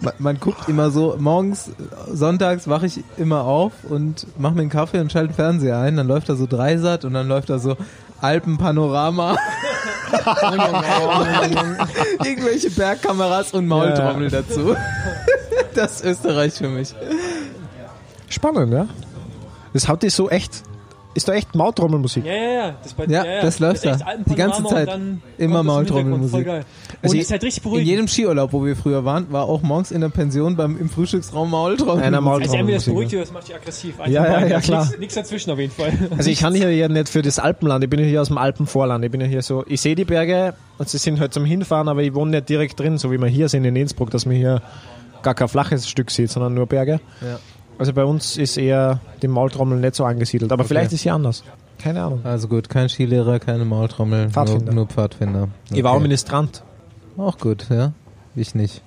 S1: Man, man guckt immer so, morgens, sonntags wache ich immer auf und mache mir einen Kaffee und schalte den Fernseher ein. Dann läuft da so Dreisat und dann läuft da so Alpenpanorama. Irgendwelche Bergkameras und Maultrommel dazu. Das ist Österreich für mich.
S3: Spannend, ja? Das haut die so echt, ist da echt Mautrommelmusik.
S2: Ja, ja, ja. Das, bei,
S1: Ja, das läuft
S2: ist echt
S1: da. Die ganze Zeit. Immer
S2: das.
S1: Maultrommelmusik.
S3: Also
S2: Und
S3: ich-
S2: ist halt richtig
S1: In
S2: beruhigend.
S1: jedem Skiurlaub, wo wir früher waren, war auch morgens in der Pension beim, im Frühstücksraum Maultrommel.
S3: Einer Maul-
S2: also entweder das
S3: Musik,
S2: beruhigt oder das macht dich aggressiv. Eins
S3: Ja, ja, ja,
S2: Also
S3: klar.
S2: Nichts, nichts dazwischen auf jeden Fall.
S3: Also ich kann hier ja nicht für das Alpenland, ich bin ja hier aus dem Alpenvorland, ich bin ja hier so, ich sehe die Berge und sie sind halt zum Hinfahren, aber ich wohne nicht direkt drin, so wie wir hier sind in Innsbruck, dass man hier gar kein flaches Stück sieht, sondern nur Berge.
S1: Ja.
S3: Also bei uns ist eher die Maultrommel nicht so angesiedelt, aber vielleicht ist hier anders. Keine Ahnung.
S1: Also gut, kein Skilehrer, keine Maultrommel,
S3: Pfadfinder.
S1: Nur, nur Pfadfinder.
S3: Ich war auch
S1: Okay.
S3: Ministrant.
S1: Auch gut, ja. Ich nicht.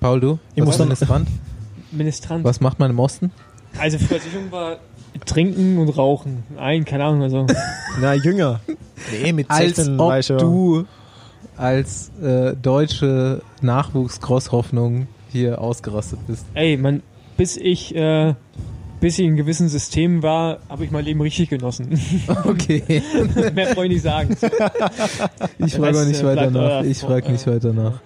S1: Paul, du?
S3: Ich
S1: Was
S3: muss dann-
S1: Ministrant?
S2: Ministrant.
S1: Was macht man im Osten?
S2: Also früher als ich jung war, trinken und rauchen. Nein, keine Ahnung. Also
S3: Na, jünger. Nee, mit 16 war
S1: ob du als äh, deutsche Nachwuchs-Cross-Hoffnung hier ausgerastet bist.
S2: ey, man, bis ich, äh, bis ich in gewissen Systemen war, habe ich mein Leben richtig genossen.
S1: Okay.
S2: Mehr brauche ich nicht sagen.
S1: Ich frage nicht
S2: äh,
S1: weiter nach. Ich frage nicht weiter nach.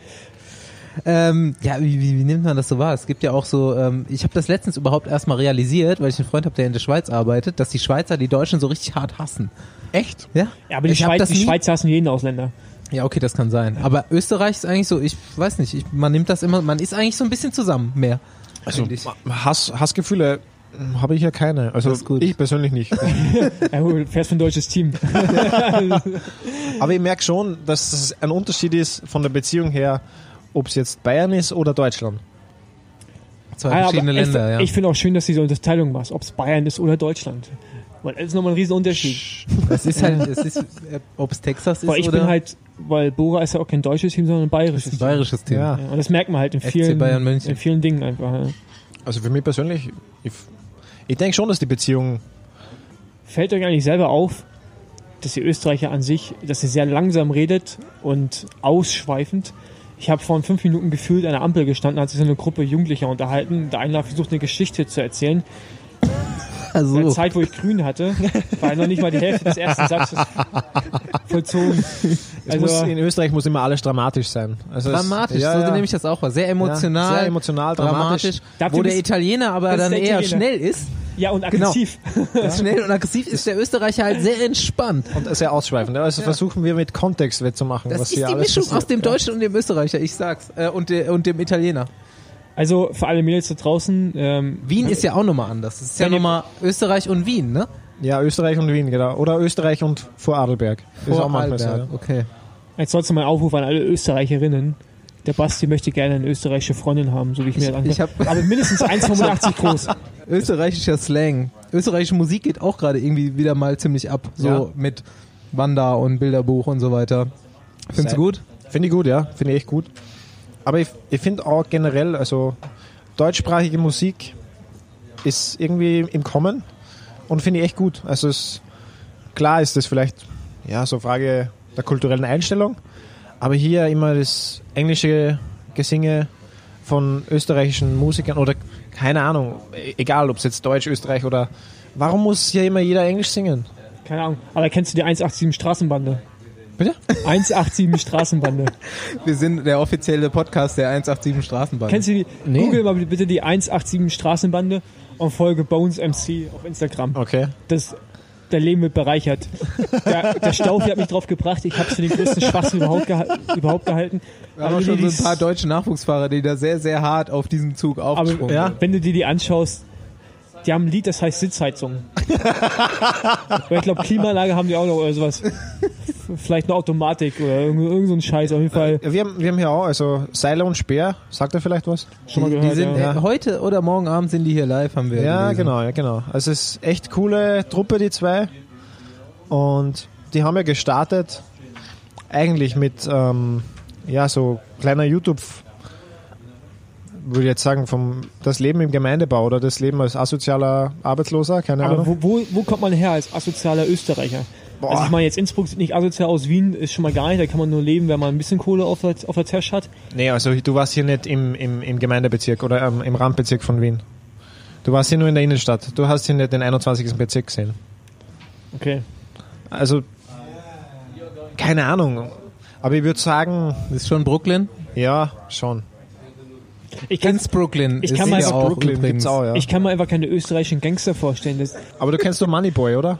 S1: Ähm, ja, wie, wie, wie nimmt man das so wahr? Es gibt ja auch so, ähm, ich habe das letztens überhaupt erstmal realisiert, weil ich einen Freund habe, der in der Schweiz arbeitet, dass die Schweizer die Deutschen so richtig hart hassen.
S3: Echt?
S1: Ja?
S2: Ja, aber die,
S1: Ich
S2: Schweiz,
S1: das
S2: die
S1: nie-
S2: Schweiz hassen jeden Ausländer.
S1: Ja, okay, das kann sein. Aber Österreich ist eigentlich so, ich weiß nicht, ich, man nimmt das immer, man ist eigentlich so ein bisschen zusammen mehr.
S3: Also. Hass, Hassgefühle hm, habe ich ja keine. Also ich persönlich nicht.
S2: Ja, du fährst für ein deutsches Team.
S3: Aber ich merke schon, dass es ein Unterschied ist von der Beziehung her, ob es jetzt Bayern ist oder Deutschland.
S1: Zwei
S2: Ah,
S1: verschiedene
S2: ich,
S1: Länder, ja.
S2: Ich finde auch schön, dass du diese Unterteilung machst, ob es Bayern ist oder Deutschland. Weil das ist nochmal ein riesen Unterschied.
S1: Es ist halt, es ist, ob es Texas ist
S2: Weil ich
S1: oder
S2: bin halt, weil Bora ist ja auch kein deutsches Team, sondern ein bayerisches
S1: ein
S2: Team.
S1: bayerisches Team.
S3: Ja.
S2: Ja, und das merkt man halt in vielen,
S1: Bayern München.
S2: in vielen Dingen einfach. Ja.
S3: Also für mich persönlich, ich, ich denke schon, dass die Beziehung
S2: Fällt euch eigentlich selber auf, dass die Österreicher an sich, dass sie sehr langsam redet und ausschweifend. Ich habe vor fünf Minuten gefühlt an der Ampel gestanden, hat sich so eine Gruppe Jugendlicher unterhalten. Der eine hat versucht, eine Geschichte zu erzählen. In der
S1: Also,
S2: Zeit, wo ich grün hatte, war noch nicht mal die Hälfte des ersten Satzes vollzogen.
S3: es muss,
S2: Also,
S3: in Österreich muss immer alles dramatisch sein. Also es-
S1: dramatisch,
S3: ja,
S1: so
S3: ja.
S1: nehme ich das auch wahr. Sehr emotional,
S3: Ja, sehr emotional, dramatisch.
S2: Dafür
S1: wo der Italiener aber dann eher
S2: Italiener.
S1: schnell ist.
S2: ja, und
S1: Genau.
S2: aggressiv.
S1: Schnell und aggressiv ist der Österreicher halt sehr entspannt.
S3: Und sehr ausschweifend. Also versuchen wir mit Kontext wettzumachen,
S1: Das
S3: was
S1: ist
S3: hier
S1: die
S3: alles
S1: Mischung
S3: passiert.
S1: aus dem Deutschen und dem Österreicher, ich sag's. Äh, und dem Italiener.
S2: Also für alle Mädels da draußen, ähm,
S1: Wien ist ja auch nochmal anders. Es ist ja nochmal Österreich und Wien, ne?
S3: Ja, Österreich und Wien, genau. Oder Österreich und Vorarlberg. Ist auch manchmal so, ja.
S1: okay.
S2: jetzt sollst du mal Aufruf an alle Österreicherinnen. Der Basti möchte gerne eine österreichische Freundin haben, so wie ich mir
S1: Ich,
S2: das Aber mindestens 1,85 groß.
S1: österreichischer Slang. Österreichische Musik geht auch gerade irgendwie wieder mal ziemlich ab. So
S3: Ja.
S1: mit Wanda und Bilderbuch und so weiter. Findest du gut?
S3: Finde ich gut, ja. Finde ich echt gut. Aber ich, ich finde auch generell, also deutschsprachige Musik ist irgendwie im Kommen und finde ich echt gut. Also es, klar ist das vielleicht ja so Frage der kulturellen Einstellung, aber hier immer das englische Gesinge von österreichischen Musikern oder keine Ahnung, egal ob es jetzt Deutsch, Österreich oder warum muss hier immer jeder Englisch singen?
S2: Keine Ahnung. Aber kennst du die 187 Straßenbande?
S3: Bitte?
S2: 187 Straßenbande.
S1: Wir sind der offizielle Podcast der 187 Straßenbahn.
S2: Kennst du die?
S3: Nee.
S2: Google mal bitte die 187 Straßenbande und folge Bones MC auf Instagram.
S3: Okay.
S2: Das, dein Leben wird bereichert. Der, der Staufi hat mich drauf gebracht. Ich habe es für den größten Schwachsinn überhaupt, geha überhaupt gehalten.
S1: Wir haben schon so ein paar deutsche Nachwuchsfahrer, die da sehr, sehr hart auf diesem Zug
S2: Aber
S1: aufgesprungen
S3: ja.
S1: sind.
S2: wenn du dir die anschaust, die haben ein Lied, das heißt Sitzheizung. Weil ich glaube, Klimaanlage haben die auch noch oder sowas. Vielleicht eine Automatik oder irgend, irgend so ein Scheiß. Auf jeden Fall
S3: Wir haben, wir haben hier auch, also Seiler und Speer, sagt er vielleicht was?
S2: schon mal
S1: die,
S2: gehört.
S1: die sind,
S2: ja.
S1: äh, heute oder morgen Abend sind die hier live, haben wir
S3: Ja,
S1: gelesen.
S3: genau, ja, genau. Also es ist echt coole Truppe, die zwei. Und die haben ja gestartet eigentlich mit, ähm, ja, so kleiner YouTube, würde ich jetzt sagen, vom das Leben im Gemeindebau oder das Leben als asozialer Arbeitsloser, keine
S2: Aber
S3: Ahnung.
S2: wo, wo, wo kommt man her als asozialer Österreicher?
S3: Boah.
S2: Also ich meine, jetzt Innsbruck sieht nicht asozial aus, Wien ist schon mal gar nicht, da kann man nur leben, wenn man ein bisschen Kohle auf der, auf der Tasche hat.
S3: Nee, also du warst hier nicht im, im, im Gemeindebezirk oder ähm, im Randbezirk von Wien. Du warst hier nur in der Innenstadt. Du hast hier nicht den 21. Bezirk gesehen.
S2: Okay.
S3: Also, keine Ahnung. Aber ich würde sagen,
S1: Ist schon Brooklyn?
S3: ja, schon.
S2: Ich kann,
S1: Ins Brooklyn.
S2: Ich
S1: ist
S2: kann mal einfach
S1: auch
S3: Brooklyn auch, ja.
S2: ich kann mir einfach keine österreichischen Gangster vorstellen. Das,
S3: Aber du kennst doch Moneyboy, oder?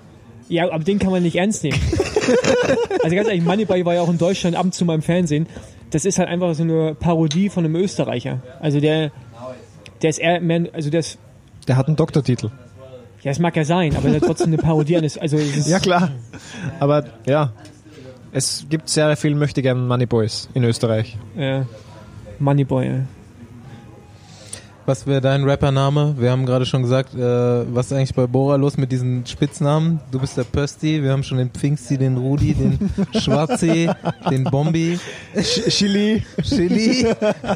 S2: ja, aber den kann man nicht ernst nehmen. also ganz ehrlich, Moneyboy war ja auch in Deutschland ab und zu mal im Fernsehen. Das ist halt einfach so eine Parodie von einem Österreicher. Also der, der ist eher mehr, also der ist,
S3: Der hat einen Doktortitel.
S2: ja, es mag ja sein, aber der hat trotzdem eine Parodie eines, also ist,
S3: Ja, klar. Aber ja, es gibt sehr viel möchte gern Moneyboys in Österreich.
S2: Ja. Moneyboy, ja.
S1: Was wäre dein Rappername? Wir haben gerade schon gesagt, äh, was ist eigentlich bei Bora los mit diesen Spitznamen? Du bist der Pösti, wir haben schon den Pfingsti, den Rudi, den Schwarzi, den Bombi,
S3: Chili.
S1: Chili,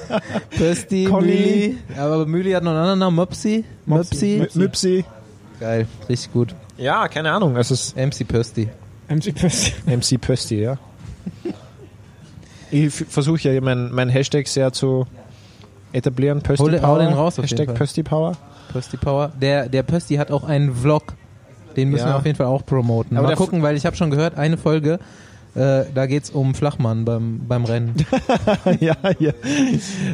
S1: Pösti. Müli. Aber Müli hat noch einen anderen Namen, Möpsi. Möpsi.
S3: Müpsi.
S1: Geil, richtig gut.
S3: Ja, keine Ahnung. Es ist
S1: MC Pösti.
S2: MC Pöst.
S3: MC Pösti, ja. Ich versuche ja mein, mein Hashtag sehr zu etablieren. Pösti
S1: Hol- hau
S3: Power.
S1: den raus auf
S3: Hashtag. Pösti Power.
S1: Pösti Power. Der, der Pösti hat auch einen Vlog. Den müssen
S3: Ja.
S1: wir auf jeden Fall auch promoten.
S3: Aber
S1: Mal
S3: der
S1: gucken, weil ich habe schon gehört, eine Folge, äh, da geht's um Flachmann beim, beim Rennen.
S3: ja, ja.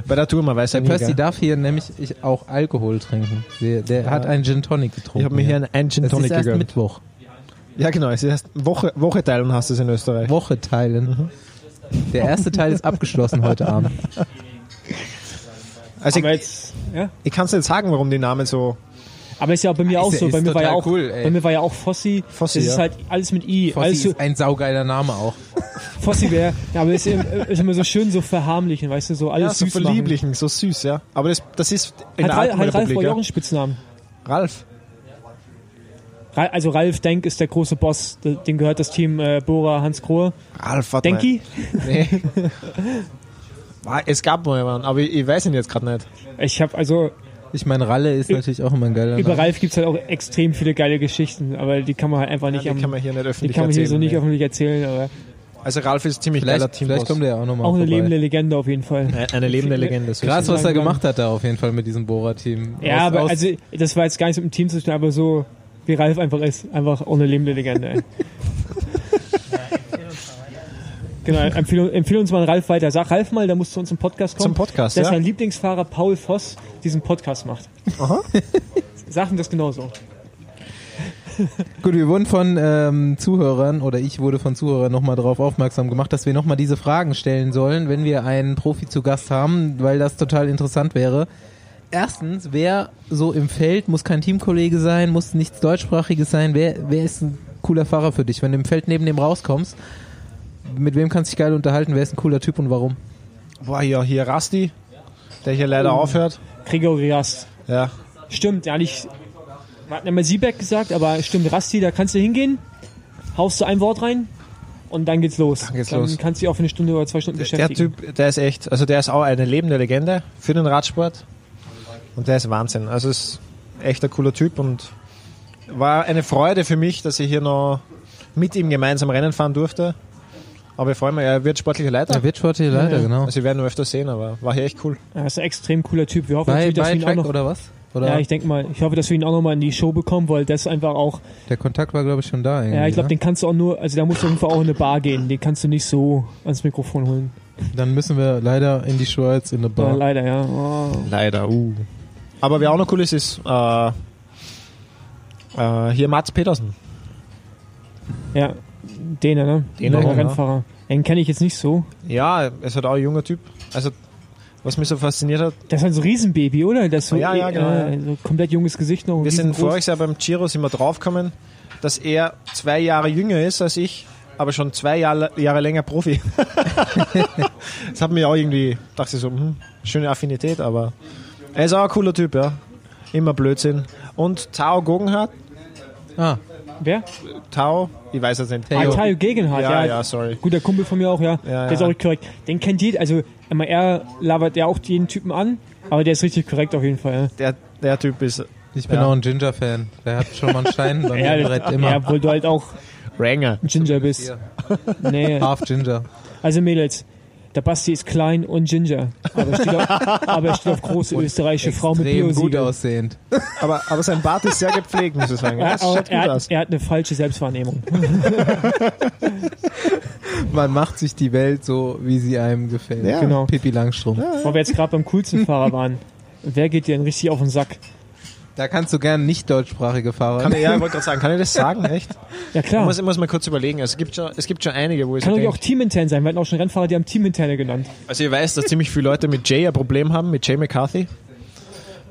S3: Bei der Tour, man weiß ja
S1: Der
S3: nie.
S1: Pösti darf hier nämlich ich, auch Alkohol trinken. Der, der hat einen Gin Tonic getrunken.
S3: Ich habe mir hier einen, einen Gin
S1: das
S3: Tonic
S1: ist erst
S3: gegönnt.
S1: Mittwoch.
S3: Ja, genau. Es heißt Woche, Woche teilen hast du es in Österreich.
S1: Woche teilen. Der erste Teil ist abgeschlossen heute Abend.
S3: Also
S2: Aber
S3: ich,
S2: jetzt, ja.
S3: ich kann es nicht sagen, warum die Namen so.
S2: Aber ist ja bei mir
S1: Ist
S2: auch
S1: ja-
S2: so. Bei
S1: ist
S2: mir, war ja auch,
S1: cool,
S2: bei mir war ja auch Fossi.
S3: Fossi,
S2: das ist
S3: ja.
S2: halt alles mit I.
S1: Fossi
S2: alles so,
S1: ist ein saugeiler Name auch.
S2: Fossi wäre, ja, aber ist, ist immer so schön so verharmlichen, weißt du, so alles
S3: Ja, so
S2: süß machen.
S3: verlieblichen, so süß, ja. Aber das, das ist in
S2: Hat,
S3: der
S2: hat Ralf
S3: Republik.
S2: wohl auch
S3: Ja.
S2: einen Spitznamen.
S3: Ralf.
S2: Ra- Also Ralf Denk ist der große Boss, de- dem gehört das Team äh, Bora Hans Krohe.
S3: Ralf, warte
S2: Denki?
S3: mal. Nee. Ah, es gab mal jemanden, aber ich, ich weiß ihn jetzt gerade nicht.
S2: Ich habe also
S1: Ich meine, Ralle ist natürlich auch immer ein geiler
S2: über
S1: Name.
S2: Ralf gibt's halt auch extrem viele geile Geschichten, aber die kann man halt einfach nicht,
S3: Ja,
S2: am,
S3: die kann man hier nicht
S2: die
S3: öffentlich
S2: kann man hier so
S3: erzählen.
S2: nicht
S3: nee.
S2: öffentlich erzählen, aber
S3: Also Ralf ist ziemlich geiler
S1: Vielleicht,
S3: Teamboss.
S1: vielleicht kommt er ja auch nochmal
S2: auch eine
S1: vorbei.
S2: lebende Legende auf jeden Fall.
S3: Eine- Eine lebende Legende. so
S1: Krass, was er gemacht hat da auf jeden Fall mit diesem Bora-Team.
S2: Ja,
S1: Aus-
S2: aber
S1: aus-
S2: also das war jetzt gar nicht mit dem Team zu tun, aber so wie Ralf einfach ist, einfach auch eine lebende Legende. Genau, empfehle, empfehle uns mal Ralf weiter. Sag Ralf mal, der muss zu uns im Podcast kommen.
S3: Zum Podcast,
S2: dass
S3: ja?
S2: sein Lieblingsfahrer Paul Voss diesen Podcast macht.
S3: Aha.
S2: Sag ihm das genauso.
S1: Gut, wir wurden von ähm, Zuhörern oder ich wurde von Zuhörern nochmal darauf aufmerksam gemacht, dass wir nochmal diese Fragen stellen sollen, wenn wir einen Profi zu Gast haben, weil das total interessant wäre. Erstens, wer so im Feld muss kein Teamkollege sein, muss nichts deutschsprachiges sein. Wer, wer ist ein cooler Fahrer für dich, wenn du im Feld neben dem rauskommst? Mit wem kannst du dich geil unterhalten? Wer ist ein cooler Typ und warum?
S3: Boah, ja, hier Rasti, der hier leider aufhört.
S2: Gregory Rast.
S3: Ja.
S2: Stimmt, ja nicht. Wir hatten ja mal Siebeck gesagt, aber stimmt, Rasti, da kannst du hingehen, haust du ein Wort rein und dann geht's los.
S3: Dann geht's
S2: dann
S3: los.
S2: kannst du dich auch für eine Stunde oder zwei Stunden
S3: Der
S2: beschäftigen.
S3: Typ, der ist echt, also der ist auch eine lebende Legende für den Radsport. Und der ist Wahnsinn. Also ist echt ein cooler Typ und war eine Freude für mich, dass ich hier noch mit ihm gemeinsam Rennen fahren durfte. Aber ich freue mich, er wird sportlicher Leiter.
S1: Der wird sportliche Leiter,
S2: Ja.
S1: genau.
S3: Also wir werden ihn öfter sehen, aber war hier echt cool.
S2: Er ist ein extrem cooler Typ. Wir hoffen
S1: Bei,
S2: natürlich, dass
S1: bei
S2: wir ihn auch noch.
S1: oder was? Oder
S2: Ja, ich denke mal, ich hoffe, dass wir ihn auch noch mal in die Show bekommen, weil das einfach auch,
S1: der Kontakt war, glaube ich, schon da. Irgendwie,
S2: ja, ich glaube,
S1: ne?
S2: den kannst du auch nur, also da musst du auf jeden Fall auch in eine Bar gehen, den kannst du nicht so ans Mikrofon holen.
S1: Dann müssen wir leider in die Schweiz in eine
S2: Ja,
S1: Bar.
S2: leider, ja. Oh.
S3: Leider, uh. Aber wer auch noch cool ist, ist äh, äh, hier Mats Petersen.
S2: Ja, Däner, ne?
S3: Däner,
S2: Der
S3: genau.
S2: Rennfahrer. Den kenne ich jetzt nicht so.
S3: Ja, er ist halt auch ein junger Typ. Also was mich so fasziniert hat.
S2: Das ist halt so ein Riesenbaby, oder? Das so,
S3: Ja, ja, genau.
S2: äh, so komplett junges Gesicht noch.
S3: Wir sind voriges Jahr beim Giro sind wir draufgekommen, dass er zwei Jahre jünger ist als ich, aber schon zwei Jahre, Jahre länger Profi. das hat mir auch irgendwie, dachte ich so, hm, schöne Affinität, aber er ist auch ein cooler Typ, ja. Immer Blödsinn. Und Tao Guggenhardt,
S1: Ah,
S2: Wer?
S3: Tao, ich weiß es nicht.
S2: Ah, Tayo Gegenhardt,
S3: Ja,
S2: ja.
S3: ja, sorry.
S2: Guter Kumpel von mir auch, ja.
S3: Ja,
S2: der ist auch korrekt. Den kennt jeder, also immer er labert ja auch jeden Typen an, aber der ist richtig korrekt auf jeden Fall. Ja.
S3: Der, der Typ ist
S1: ich bin
S3: Ja.
S1: auch ein Ginger-Fan. Der hat schon mal einen Stein bei mir Brett immer.
S2: ja, obwohl du halt auch
S3: Ranger.
S2: ein Ginger bist. Nee.
S1: Half Ginger.
S2: Also Mädels, der Basti ist klein und Ginger, aber er steht auf, aber er steht auf große österreichische Frau mit
S1: Extrem gut
S2: Biosiegel.
S1: aussehend.
S3: Aber, aber sein Bart ist sehr gepflegt, muss ich sagen.
S2: Er,
S3: Das schaut gut
S2: er,
S3: aus.
S2: hat, er hat eine falsche Selbstwahrnehmung.
S1: Man macht sich die Welt so, wie sie einem gefällt.
S3: Ja.
S2: Genau.
S1: Pippi Langstrumpf.
S2: Weil wir jetzt gerade beim coolsten Fahrer waren. Wer geht dir denn richtig auf den Sack?
S1: Da kannst du gern nicht deutschsprachige Fahrer.
S3: Kann, ich- ja, ich wollte gerade sagen, kann ich das sagen, echt?
S2: Ja
S3: Ich
S2: klar.
S3: muss, ich muss mal kurz überlegen. Also, es, gibt schon, es gibt schon einige, wo ich
S2: Kann
S3: so
S2: doch auch teamintern sein. Wir hatten auch schon Rennfahrer, die haben teaminterne genannt.
S3: Also ich weiß, dass ziemlich viele Leute mit Jay ein Problem haben, mit Jay McCarthy.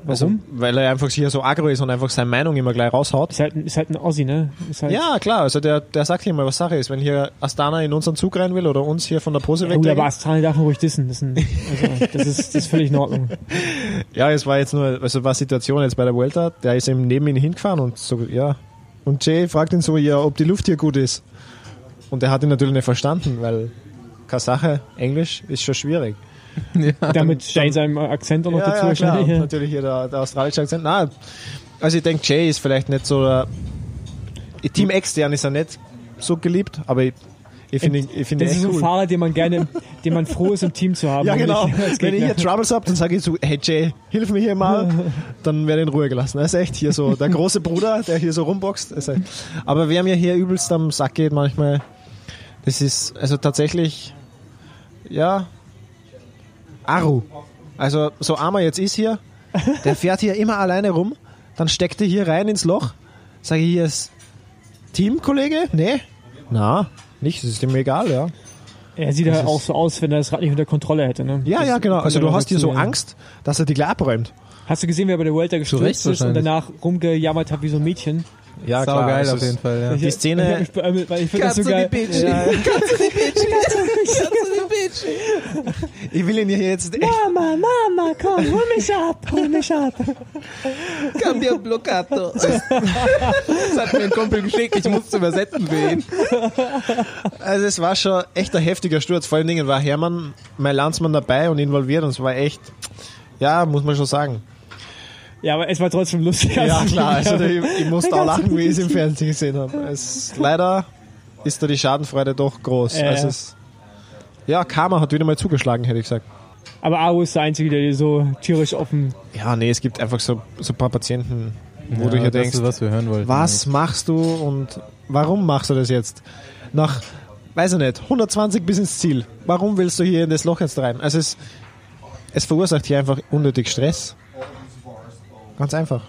S3: Also,
S2: Warum?
S3: weil er einfach hier so aggro ist und einfach seine Meinung immer gleich raushaut.
S2: Ist halt, ein- ist halt ein Ossi, ne? Halt,
S3: Ja, klar, also der, der sagt hier mal, was Sache ist. Wenn hier Astana in unseren Zug rein will oder uns hier von der Pose
S2: Ja, gut, aber
S3: weg.
S2: Astana darf man ruhig dissen. Das ist, ein, also, das, ist, das ist völlig in Ordnung.
S3: Ja, es war jetzt nur, also war Situation jetzt bei der Vuelta, der ist eben neben ihn hingefahren und so, ja. Und Jay fragt ihn so, ja, ob die Luft hier gut ist. Und er hat ihn natürlich nicht verstanden, weil keine Sache, Englisch ist schon schwierig.
S2: Damit steigt seinem Akzent auch noch dazu
S3: ja, klar.
S2: wahrscheinlich.
S3: Natürlich hier der, der australische Akzent. Na, also ich denke, Jay ist vielleicht nicht so der, Team extern ist er nicht so geliebt, aber ich, ich finde ihn- ich finde ihn
S2: Das ist ein
S3: cool.
S2: Fahrer, den man gerne, den man froh ist, im Team zu haben.
S3: Ja, genau. Wenn ich hier Troubles habe, dann sage ich so, hey Jay, hilf mir hier mal, dann werde ich in Ruhe gelassen. Das ist echt hier so der große Bruder, der hier so rumboxt. Aber wer mir hier übelst am Sack geht manchmal, das ist also tatsächlich, ja, Aru. Also so armer jetzt ist hier, der fährt hier immer alleine rum, dann steckt er hier rein ins Loch, sage ich, hier ist Teamkollege? Nee? Na, nicht, das ist ihm egal, ja.
S2: Er sieht
S3: Das
S2: halt auch so aus, wenn er das Rad nicht unter Kontrolle hätte. Ne?
S3: Ja,
S2: Das
S3: ja, genau. Also
S2: ja
S3: du hast hier so
S2: ja.
S3: Angst, dass er die gleich abräumt.
S2: Hast du gesehen, wer bei der
S1: Recht
S2: gestürzt ist und danach rumgejammert hat wie so ein Mädchen?
S3: Ja,
S1: Sau geil
S3: es
S1: auf
S3: ist-
S1: jeden Fall, ja.
S3: Die Szene-
S2: Ich, mich beömmelt, weil ich finde das so geil.
S1: die Bitch.
S2: Ja.
S1: Katze die Bitch.
S3: Ich will ihn hier jetzt echt.
S2: Mama, Mama, komm, hol mich ab, hol mich ab.
S1: Cambio bloccato. Das hat mir ein Kumpel geschickt, ich musste übersetzen für ihn.
S3: Also es war schon echt ein heftiger Sturz. Vor allen Dingen war Hermann, mein Landsmann, dabei und involviert und es war echt, ja, muss man schon sagen.
S2: Ja, aber es war trotzdem lustig.
S3: Ja
S2: als
S3: klar, also ich, ich musste auch lachen, wie ich es im Fernsehen gesehen habe. Es, leider ist da die Schadenfreude doch groß.
S2: Ja,
S3: also
S2: ja.
S3: es, ja, Karma hat wieder mal zugeschlagen, hätte ich gesagt.
S2: Aber Aro ist der Einzige, der dir so tierisch offen.
S3: Ja, nee, es gibt einfach so, so ein paar Patienten, wo du
S1: Ja,
S3: hier
S1: das
S3: denkst,
S1: ist, was wir hören wollten.
S3: was machst du und warum machst du das jetzt? Nach, weiß ich nicht, 120 bis ins Ziel. Warum willst du hier in das Loch jetzt rein? Also es, es verursacht hier einfach unnötig Stress. Ganz einfach.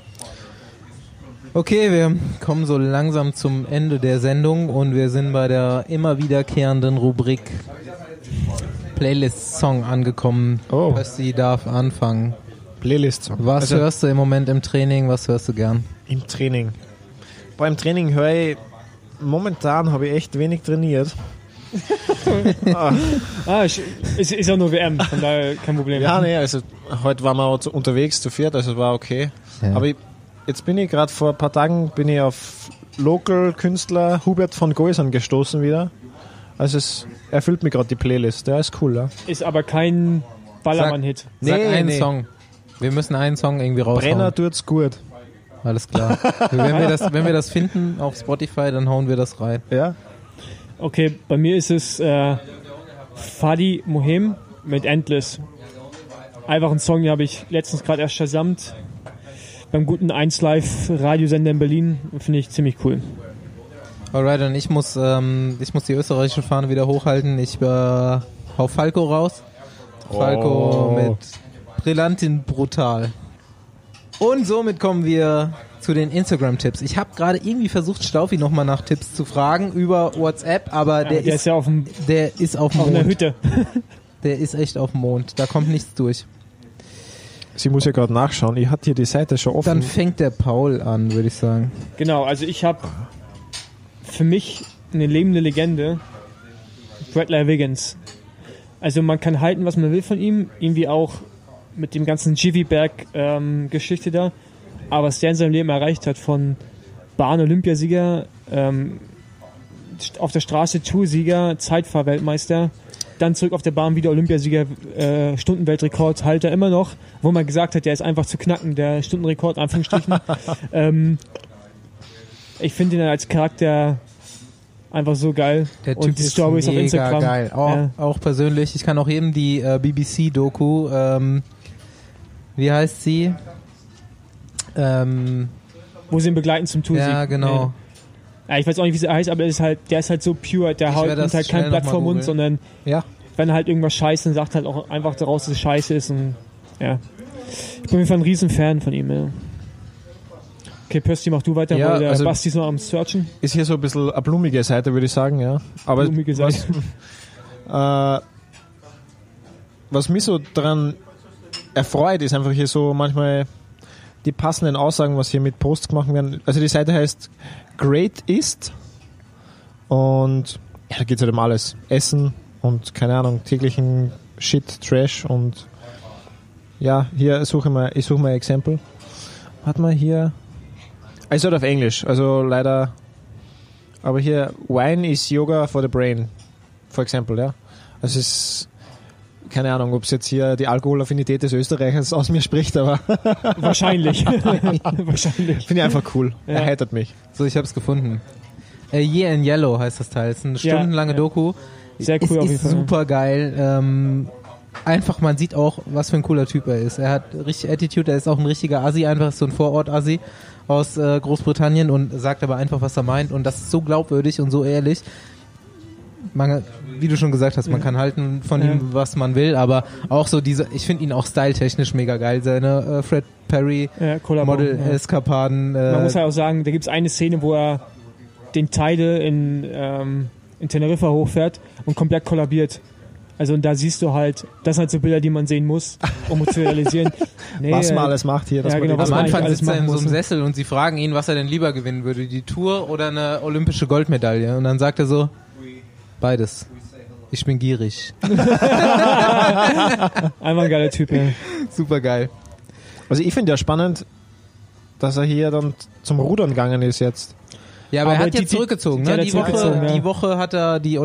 S1: Okay, wir kommen so langsam zum Ende der Sendung und wir sind bei der immer wiederkehrenden Rubrik Playlist Song angekommen.
S3: Oh.
S1: Sie darf anfangen.
S3: Playlist-Song.
S1: Was
S3: Also
S1: hörst du im Moment im Training? Was hörst du gern?
S3: im Training. Beim Training höre ich, momentan habe ich echt wenig trainiert.
S2: Ah, ich- ist, ist ja nur WM, von daher kein Problem.
S3: Ja, nee, also heute waren wir unterwegs zu viert, also war okay.
S1: Ja.
S3: Aber ich, jetzt bin ich gerade vor ein paar Tagen bin ich auf Local-Künstler Hubert von Goisern gestoßen wieder. Also es erfüllt mir gerade die Playlist, der ist cool, ja.
S2: Ist aber kein Ballermann-Hit.
S1: Sag
S3: Nee,
S1: einen
S3: nee.
S1: Song. Wir müssen einen Song irgendwie raushauen.
S3: Brenner tut's gut.
S1: Alles klar. wenn, wir das, wenn wir das finden auf Spotify, dann hauen wir das rein.
S3: Ja.
S2: Okay, bei mir ist es äh, Fadi Mohem mit Endless. Einfach ein Song, den habe ich letztens gerade erst versammelt. Beim guten 1 Live Radiosender in Berlin. Finde ich ziemlich cool.
S1: Alright, und ich muss, ähm, ich muss die österreichische Fahne wieder hochhalten. Ich äh, hau Falco raus. Falco
S3: Oh.
S1: mit Brillantin brutal. Und somit kommen wir zu den Instagram-Tipps. Ich habe gerade irgendwie versucht, Staufi nochmal nach Tipps zu fragen über WhatsApp, aber
S2: Ja,
S1: der,
S2: der
S1: ist,
S2: ist ja auf, dem,
S1: der ist auf dem
S2: auf einer
S1: Mond.
S2: Hütte.
S1: der ist echt auf dem Mond. Da kommt nichts durch.
S3: Sie muss ja gerade nachschauen. Ich hatte hier die Seite schon offen.
S1: Dann fängt der Paul an, würde ich sagen.
S2: Genau, also ich habe für mich eine lebende Legende, Bradley Wiggins. Also man kann halten, was man will von ihm, irgendwie auch mit dem ganzen Jivi-Berg-Geschichte da, aber was der in seinem Leben erreicht hat, von Bahn-Olympiasieger, ähm, auf der Straße Toursieger, Zeitfahrweltmeister, dann zurück auf der Bahn wieder Olympiasieger, äh, Stundenweltrekord, Halter immer noch, wo man gesagt hat, der ist einfach zu knacken, der Stundenrekord, Anführungsstrichen. ähm, ich finde ihn als Charakter einfach so geil.
S1: Der
S2: Und
S1: Typ
S2: die
S1: ist
S2: Stories auf
S1: mega
S2: Instagram.
S1: geil. Auch,
S2: Ja.
S1: auch persönlich. Ich kann auch jedem die äh, BBC-Doku, ähm, wie heißt sie? Ähm,
S2: Wo sie ihn begleiten zum Toursieg.
S1: ja, genau.
S2: Ja, ich weiß auch nicht, wie sie heißt, aber der ist halt, der ist halt so pure, der haut halt kein Blatt vom Mund, sondern
S3: Ja.
S2: wenn er halt irgendwas scheiße und sagt halt auch einfach daraus, dass es scheiße ist und ja. Ich bin auf jeden Fall ein Riesenfan von ihm, ja. Okay, Pösti, mach du weiter,
S3: Ja,
S2: weil der
S3: also-
S2: Basti ist noch am Searchen.
S3: Ist hier so ein bisschen eine blumige Seite, würde ich sagen, ja. Aber
S2: Blumige
S3: was,
S2: Seite.
S3: äh, was mich so daran erfreut, ist einfach hier so manchmal die passenden Aussagen, was hier mit Posts gemacht werden. Also die Seite heißt Great Ist und ja, da geht es halt um alles. Essen und keine Ahnung, täglichen Shit, Trash und ja, hier suche ich mal, ich suche mal ein Exempel. Warte mal hier. Also auf Englisch, also leider. Aber hier, Wine is Yoga for the Brain, for example, ja. Also es ist, keine Ahnung, ob es jetzt hier die Alkoholaffinität des Österreichers aus mir spricht, aber
S2: Wahrscheinlich. Wahrscheinlich.
S3: finde ich einfach cool.
S2: Ja.
S3: Er heitert mich.
S1: So, ich hab's gefunden. Äh, Year in Yellow heißt das Teil. Es ist eine
S2: Ja,
S1: stundenlange
S2: ja.
S1: Doku.
S2: Sehr cool
S1: es
S2: auf jeden
S1: ist
S2: Fall.
S1: super geil. Ähm, einfach, man sieht auch, was für ein cooler Typ er ist. Er hat richtig Attitude, er ist auch ein richtiger Assi, einfach so ein Vorort-Assi aus äh, Großbritannien und sagt aber einfach, was er meint. Und das ist so glaubwürdig und so ehrlich. Man, wie du schon gesagt hast, man kann halten von
S2: Ja.
S1: ihm, was man will, aber auch so diese, ich finde ihn auch styletechnisch mega geil. Seine äh, Fred Perry
S2: Ja, ja.
S1: Model-Eskapaden. Äh,
S2: Man muss halt auch sagen, da gibt es eine Szene, wo er den Teide in, ähm, in Teneriffa hochfährt und komplett kollabiert. Also und da siehst du halt, das sind halt so Bilder, die man sehen muss, um zu realisieren. Nee,
S3: was man
S2: äh,
S3: alles macht hier. dass
S2: ja,
S3: man
S2: genau,
S3: die-
S2: was
S1: Am
S2: man
S1: Anfang sitzt er in so einem
S2: muss.
S1: Sessel und sie fragen ihn, was er denn lieber gewinnen würde, die Tour oder eine olympische Goldmedaille. Und dann sagt er so, beides. Ich bin gierig.
S2: Einfach ein geiler Typ, ja.
S1: Super geil.
S3: Also ich finde ja spannend, dass er hier dann zum Rudern gegangen ist jetzt.
S1: Ja, aber, er
S2: Aber
S1: hat
S2: die-
S1: jetzt zurückgezogen.
S2: die
S1: Ne?
S2: hat er
S1: Die, Woche,
S2: zurückgezogen, ja.
S1: die Woche hat er die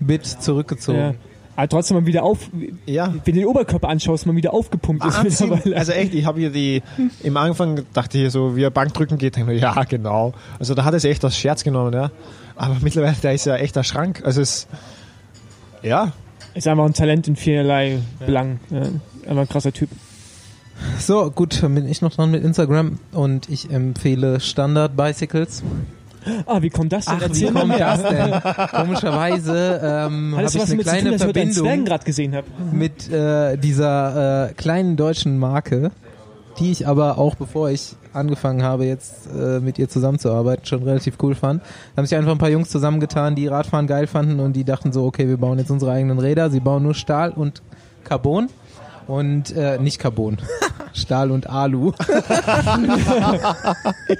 S1: Olympia-Bit zurückgezogen.
S2: ja. Aber trotzdem mal wieder auf,
S3: Ja.
S2: wenn du den Oberkörper anschaust, mal wieder aufgepumpt ist
S3: Wahnsinn.
S2: mittlerweile.
S3: Also echt, ich habe hier die, im Anfang dachte ich hier so, wie er Bankdrücken geht, denke ich mir, ja, genau. Also da hat er es echt als Scherz genommen, ja. Aber mittlerweile, der ist ja echt ein Schrank. Also es, ja,
S2: Ist einfach ein Talent in vielerlei Belangen. Ja. Einfach ein krasser Typ.
S1: So, gut, dann bin ich noch dran mit Instagram und ich empfehle Standard Bicycles.
S2: Ah, wie kommt das denn?
S1: Ach, wie
S2: Erzähl
S1: kommt das denn? Komischerweise ähm, habe ich
S2: was
S1: eine
S2: tun,
S1: kleine
S2: Zwergen
S1: Verbindung
S2: gerade gesehen habe?
S1: mit äh, dieser äh, kleinen deutschen Marke, die ich aber auch bevor ich angefangen habe, jetzt äh, mit ihr zusammenzuarbeiten, schon relativ cool fand. Da haben sich einfach ein paar Jungs zusammengetan, die Radfahren geil fanden und die dachten so, okay, wir bauen jetzt unsere eigenen Räder. Sie bauen nur Stahl und Carbon und äh, nicht Carbon, Stahl und Alu.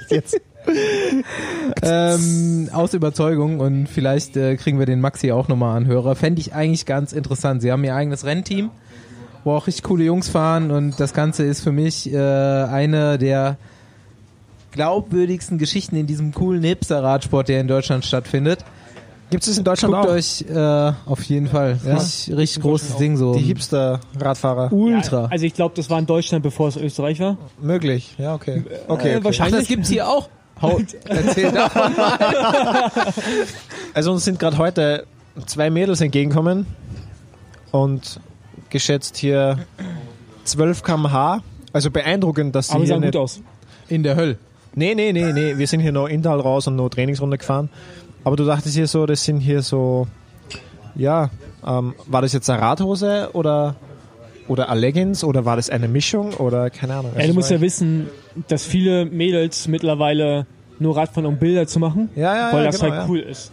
S3: jetzt.
S1: ähm, aus Überzeugung und vielleicht äh, kriegen wir den Maxi auch nochmal an Hörer. Fände ich eigentlich ganz interessant. Sie haben ihr eigenes Rennteam, wo auch richtig coole Jungs fahren und das Ganze ist für mich äh, eine der glaubwürdigsten Geschichten in diesem coolen Hipster-Radsport, der in Deutschland stattfindet.
S3: Gibt es das in Deutschland
S1: Guckt
S3: auch?
S1: euch äh, auf jeden Fall.
S3: Ja.
S1: Richtig, richtig großes Ding so.
S3: Die Hipster-Radfahrer.
S1: Ultra.
S2: Also ich glaube, das war in Deutschland, bevor es Österreich war.
S3: Möglich, ja, okay. Okay,
S2: Äh,
S3: okay.
S1: Ach,
S2: wahrscheinlich.
S1: das gibt's hier auch. Haut, erzähl davon mal.
S3: Also uns sind gerade heute zwei Mädels entgegengekommen und geschätzt hier 12 km/h. Also beeindruckend, dass sie
S2: Aber
S3: hier
S2: sah gut aus.
S1: In der Hölle.
S3: Nee, nee, nee, nee. Wir sind hier noch Intal raus und noch Trainingsrunde gefahren. Aber du dachtest hier so, das sind hier so, ja, ähm, war das jetzt eine Radhose oder, oder eine Leggings oder war das eine Mischung oder keine Ahnung.
S2: Ey, du musst ja wissen, dass viele Mädels mittlerweile nur Radfahren, um Bilder zu machen,
S3: ja, ja,
S2: weil
S3: ja,
S2: das
S3: genau,
S2: halt cool ist.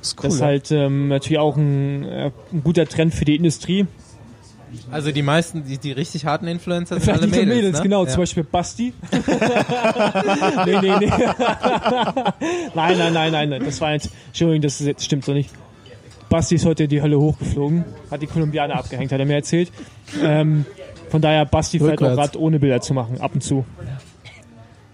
S3: ist
S2: das ist halt ähm, natürlich auch ein, äh, ein guter Trend für die Industrie.
S1: Also die meisten, die, die richtig harten Influencer sind
S2: Vielleicht
S1: alle Mädels,
S2: Mädels,
S1: ne?
S2: genau,
S1: ja.
S2: zum Beispiel Basti. nee, nee, nee. nein, nein, nein, nein, nein, das war jetzt, Entschuldigung, das, ist, das stimmt so nicht. Basti ist heute in die Hölle hochgeflogen, hat die Kolumbianer abgehängt, hat er mir erzählt. Ähm, von daher, Basti fährt auch. Rad ohne Bilder zu machen, ab und zu.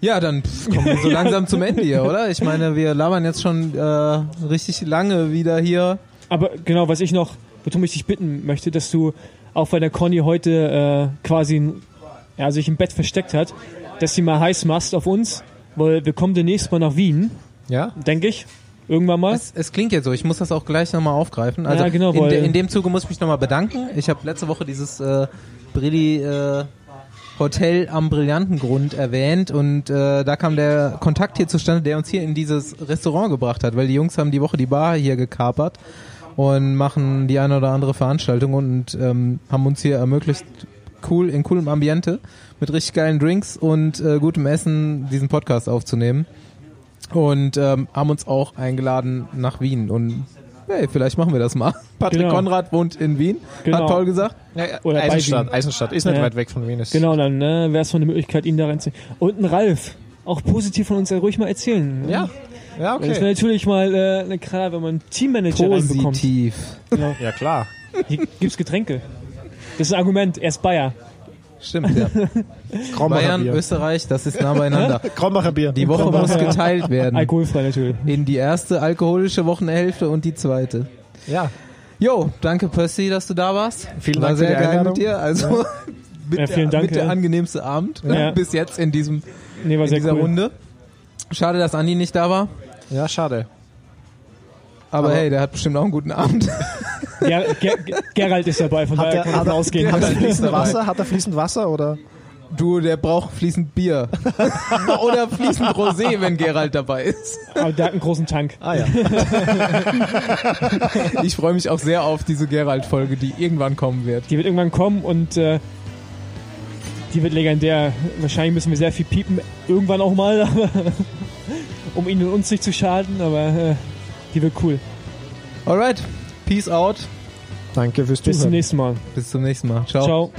S1: Ja, dann pff, kommen wir so langsam zum Ende hier, oder? Ich meine, wir labern jetzt schon äh, richtig lange wieder hier.
S2: Aber genau, was ich noch, worum ich dich bitten möchte, dass du, auch weil der Conny heute äh, quasi ja, sich im Bett versteckt hat, dass sie mal heiß machst auf uns, weil wir kommen demnächst mal nach Wien,
S3: Ja?
S2: denke ich. Irgendwann mal.
S1: Es, es klingt jetzt so, ich muss das auch gleich nochmal aufgreifen. Also
S2: Ja, genau,
S1: in, de, in dem Zuge muss ich mich nochmal bedanken. Ich habe letzte Woche dieses äh, Brilli äh, Hotel am Brillantengrund erwähnt und äh, da kam der Kontakt hier zustande, der uns hier in dieses Restaurant gebracht hat, weil die Jungs haben die Woche die Bar hier gekapert und machen die eine oder andere Veranstaltung und ähm, haben uns hier ermöglicht, cool in coolem Ambiente mit richtig geilen Drinks und äh, gutem Essen diesen Podcast aufzunehmen und ähm, haben uns auch eingeladen nach Wien und hey, vielleicht machen wir das mal. Patrick
S2: Genau.
S1: Konrad wohnt in Wien,
S2: Genau.
S1: hat Paul gesagt.
S3: ja
S2: Oder bei
S3: Eisenstadt. Eisenstadt. Ist nicht
S2: Ja.
S3: weit weg von Wien. Ist
S2: Genau, dann ne, wäre es mal eine Möglichkeit, ihn da reinzuziehen. Und ein Ralf, auch positiv von uns ja ruhig mal erzählen. ne?
S3: Ja. Ja,
S2: Das wäre
S3: okay.
S2: natürlich mal äh, eine Klar, wenn man einen Teammanager reinbekommt.
S1: Positiv.
S2: Genau.
S3: Ja, klar.
S2: Hier gibt's Getränke. Das ist ein Argument, er ist Bayer.
S1: Stimmt, ja.
S3: Krombacher
S1: Bayern,
S3: Bier.
S1: Österreich, das ist nah beieinander.
S3: Krombacher Bier.
S1: Die Woche muss geteilt werden.
S2: Alkoholfrei natürlich.
S1: In die erste alkoholische Wochenhälfte und die zweite.
S3: Ja.
S1: Jo, danke Percy, dass du da warst.
S3: Vielen
S1: War
S3: Dank für
S1: sehr
S3: die
S1: geil
S3: Einladung.
S1: mit dir. Also mit,
S2: Ja, vielen
S1: der,
S2: Dank,
S1: mit der
S2: ja.
S1: angenehmste Abend
S2: Ja.
S1: bis jetzt in diesem
S2: Nee,
S1: in dieser
S2: cool.
S1: Runde. Schade, dass Andi nicht da war.
S3: Ja, schade.
S1: Aber,
S3: Aber-
S1: hey, der hat bestimmt auch einen guten Abend.
S2: Ger Ger Gerald ist dabei, von
S3: Hat
S2: daher
S3: er,
S2: kann man
S3: er,
S2: ausgehen.
S3: hat er fließend. Wasser? Hat er fließend Wasser oder?
S1: Du, der braucht fließend Bier. Oder fließend Rosé, wenn Gerald dabei ist.
S2: Aber der hat einen großen Tank.
S3: Ah ja.
S1: Ich freue mich auch sehr auf diese Gerald-Folge, die irgendwann kommen wird.
S2: Die wird irgendwann kommen und äh, die wird legendär. Wahrscheinlich müssen wir sehr viel piepen, irgendwann auch mal, aber, um ihnen und uns nicht zu schaden, aber äh, die wird cool.
S1: Alright, peace out.
S3: Danke fürs
S2: Bis zum
S3: Zuhören.
S2: nächsten Mal.
S1: Bis zum nächsten Mal. Ciao.
S2: Ciao.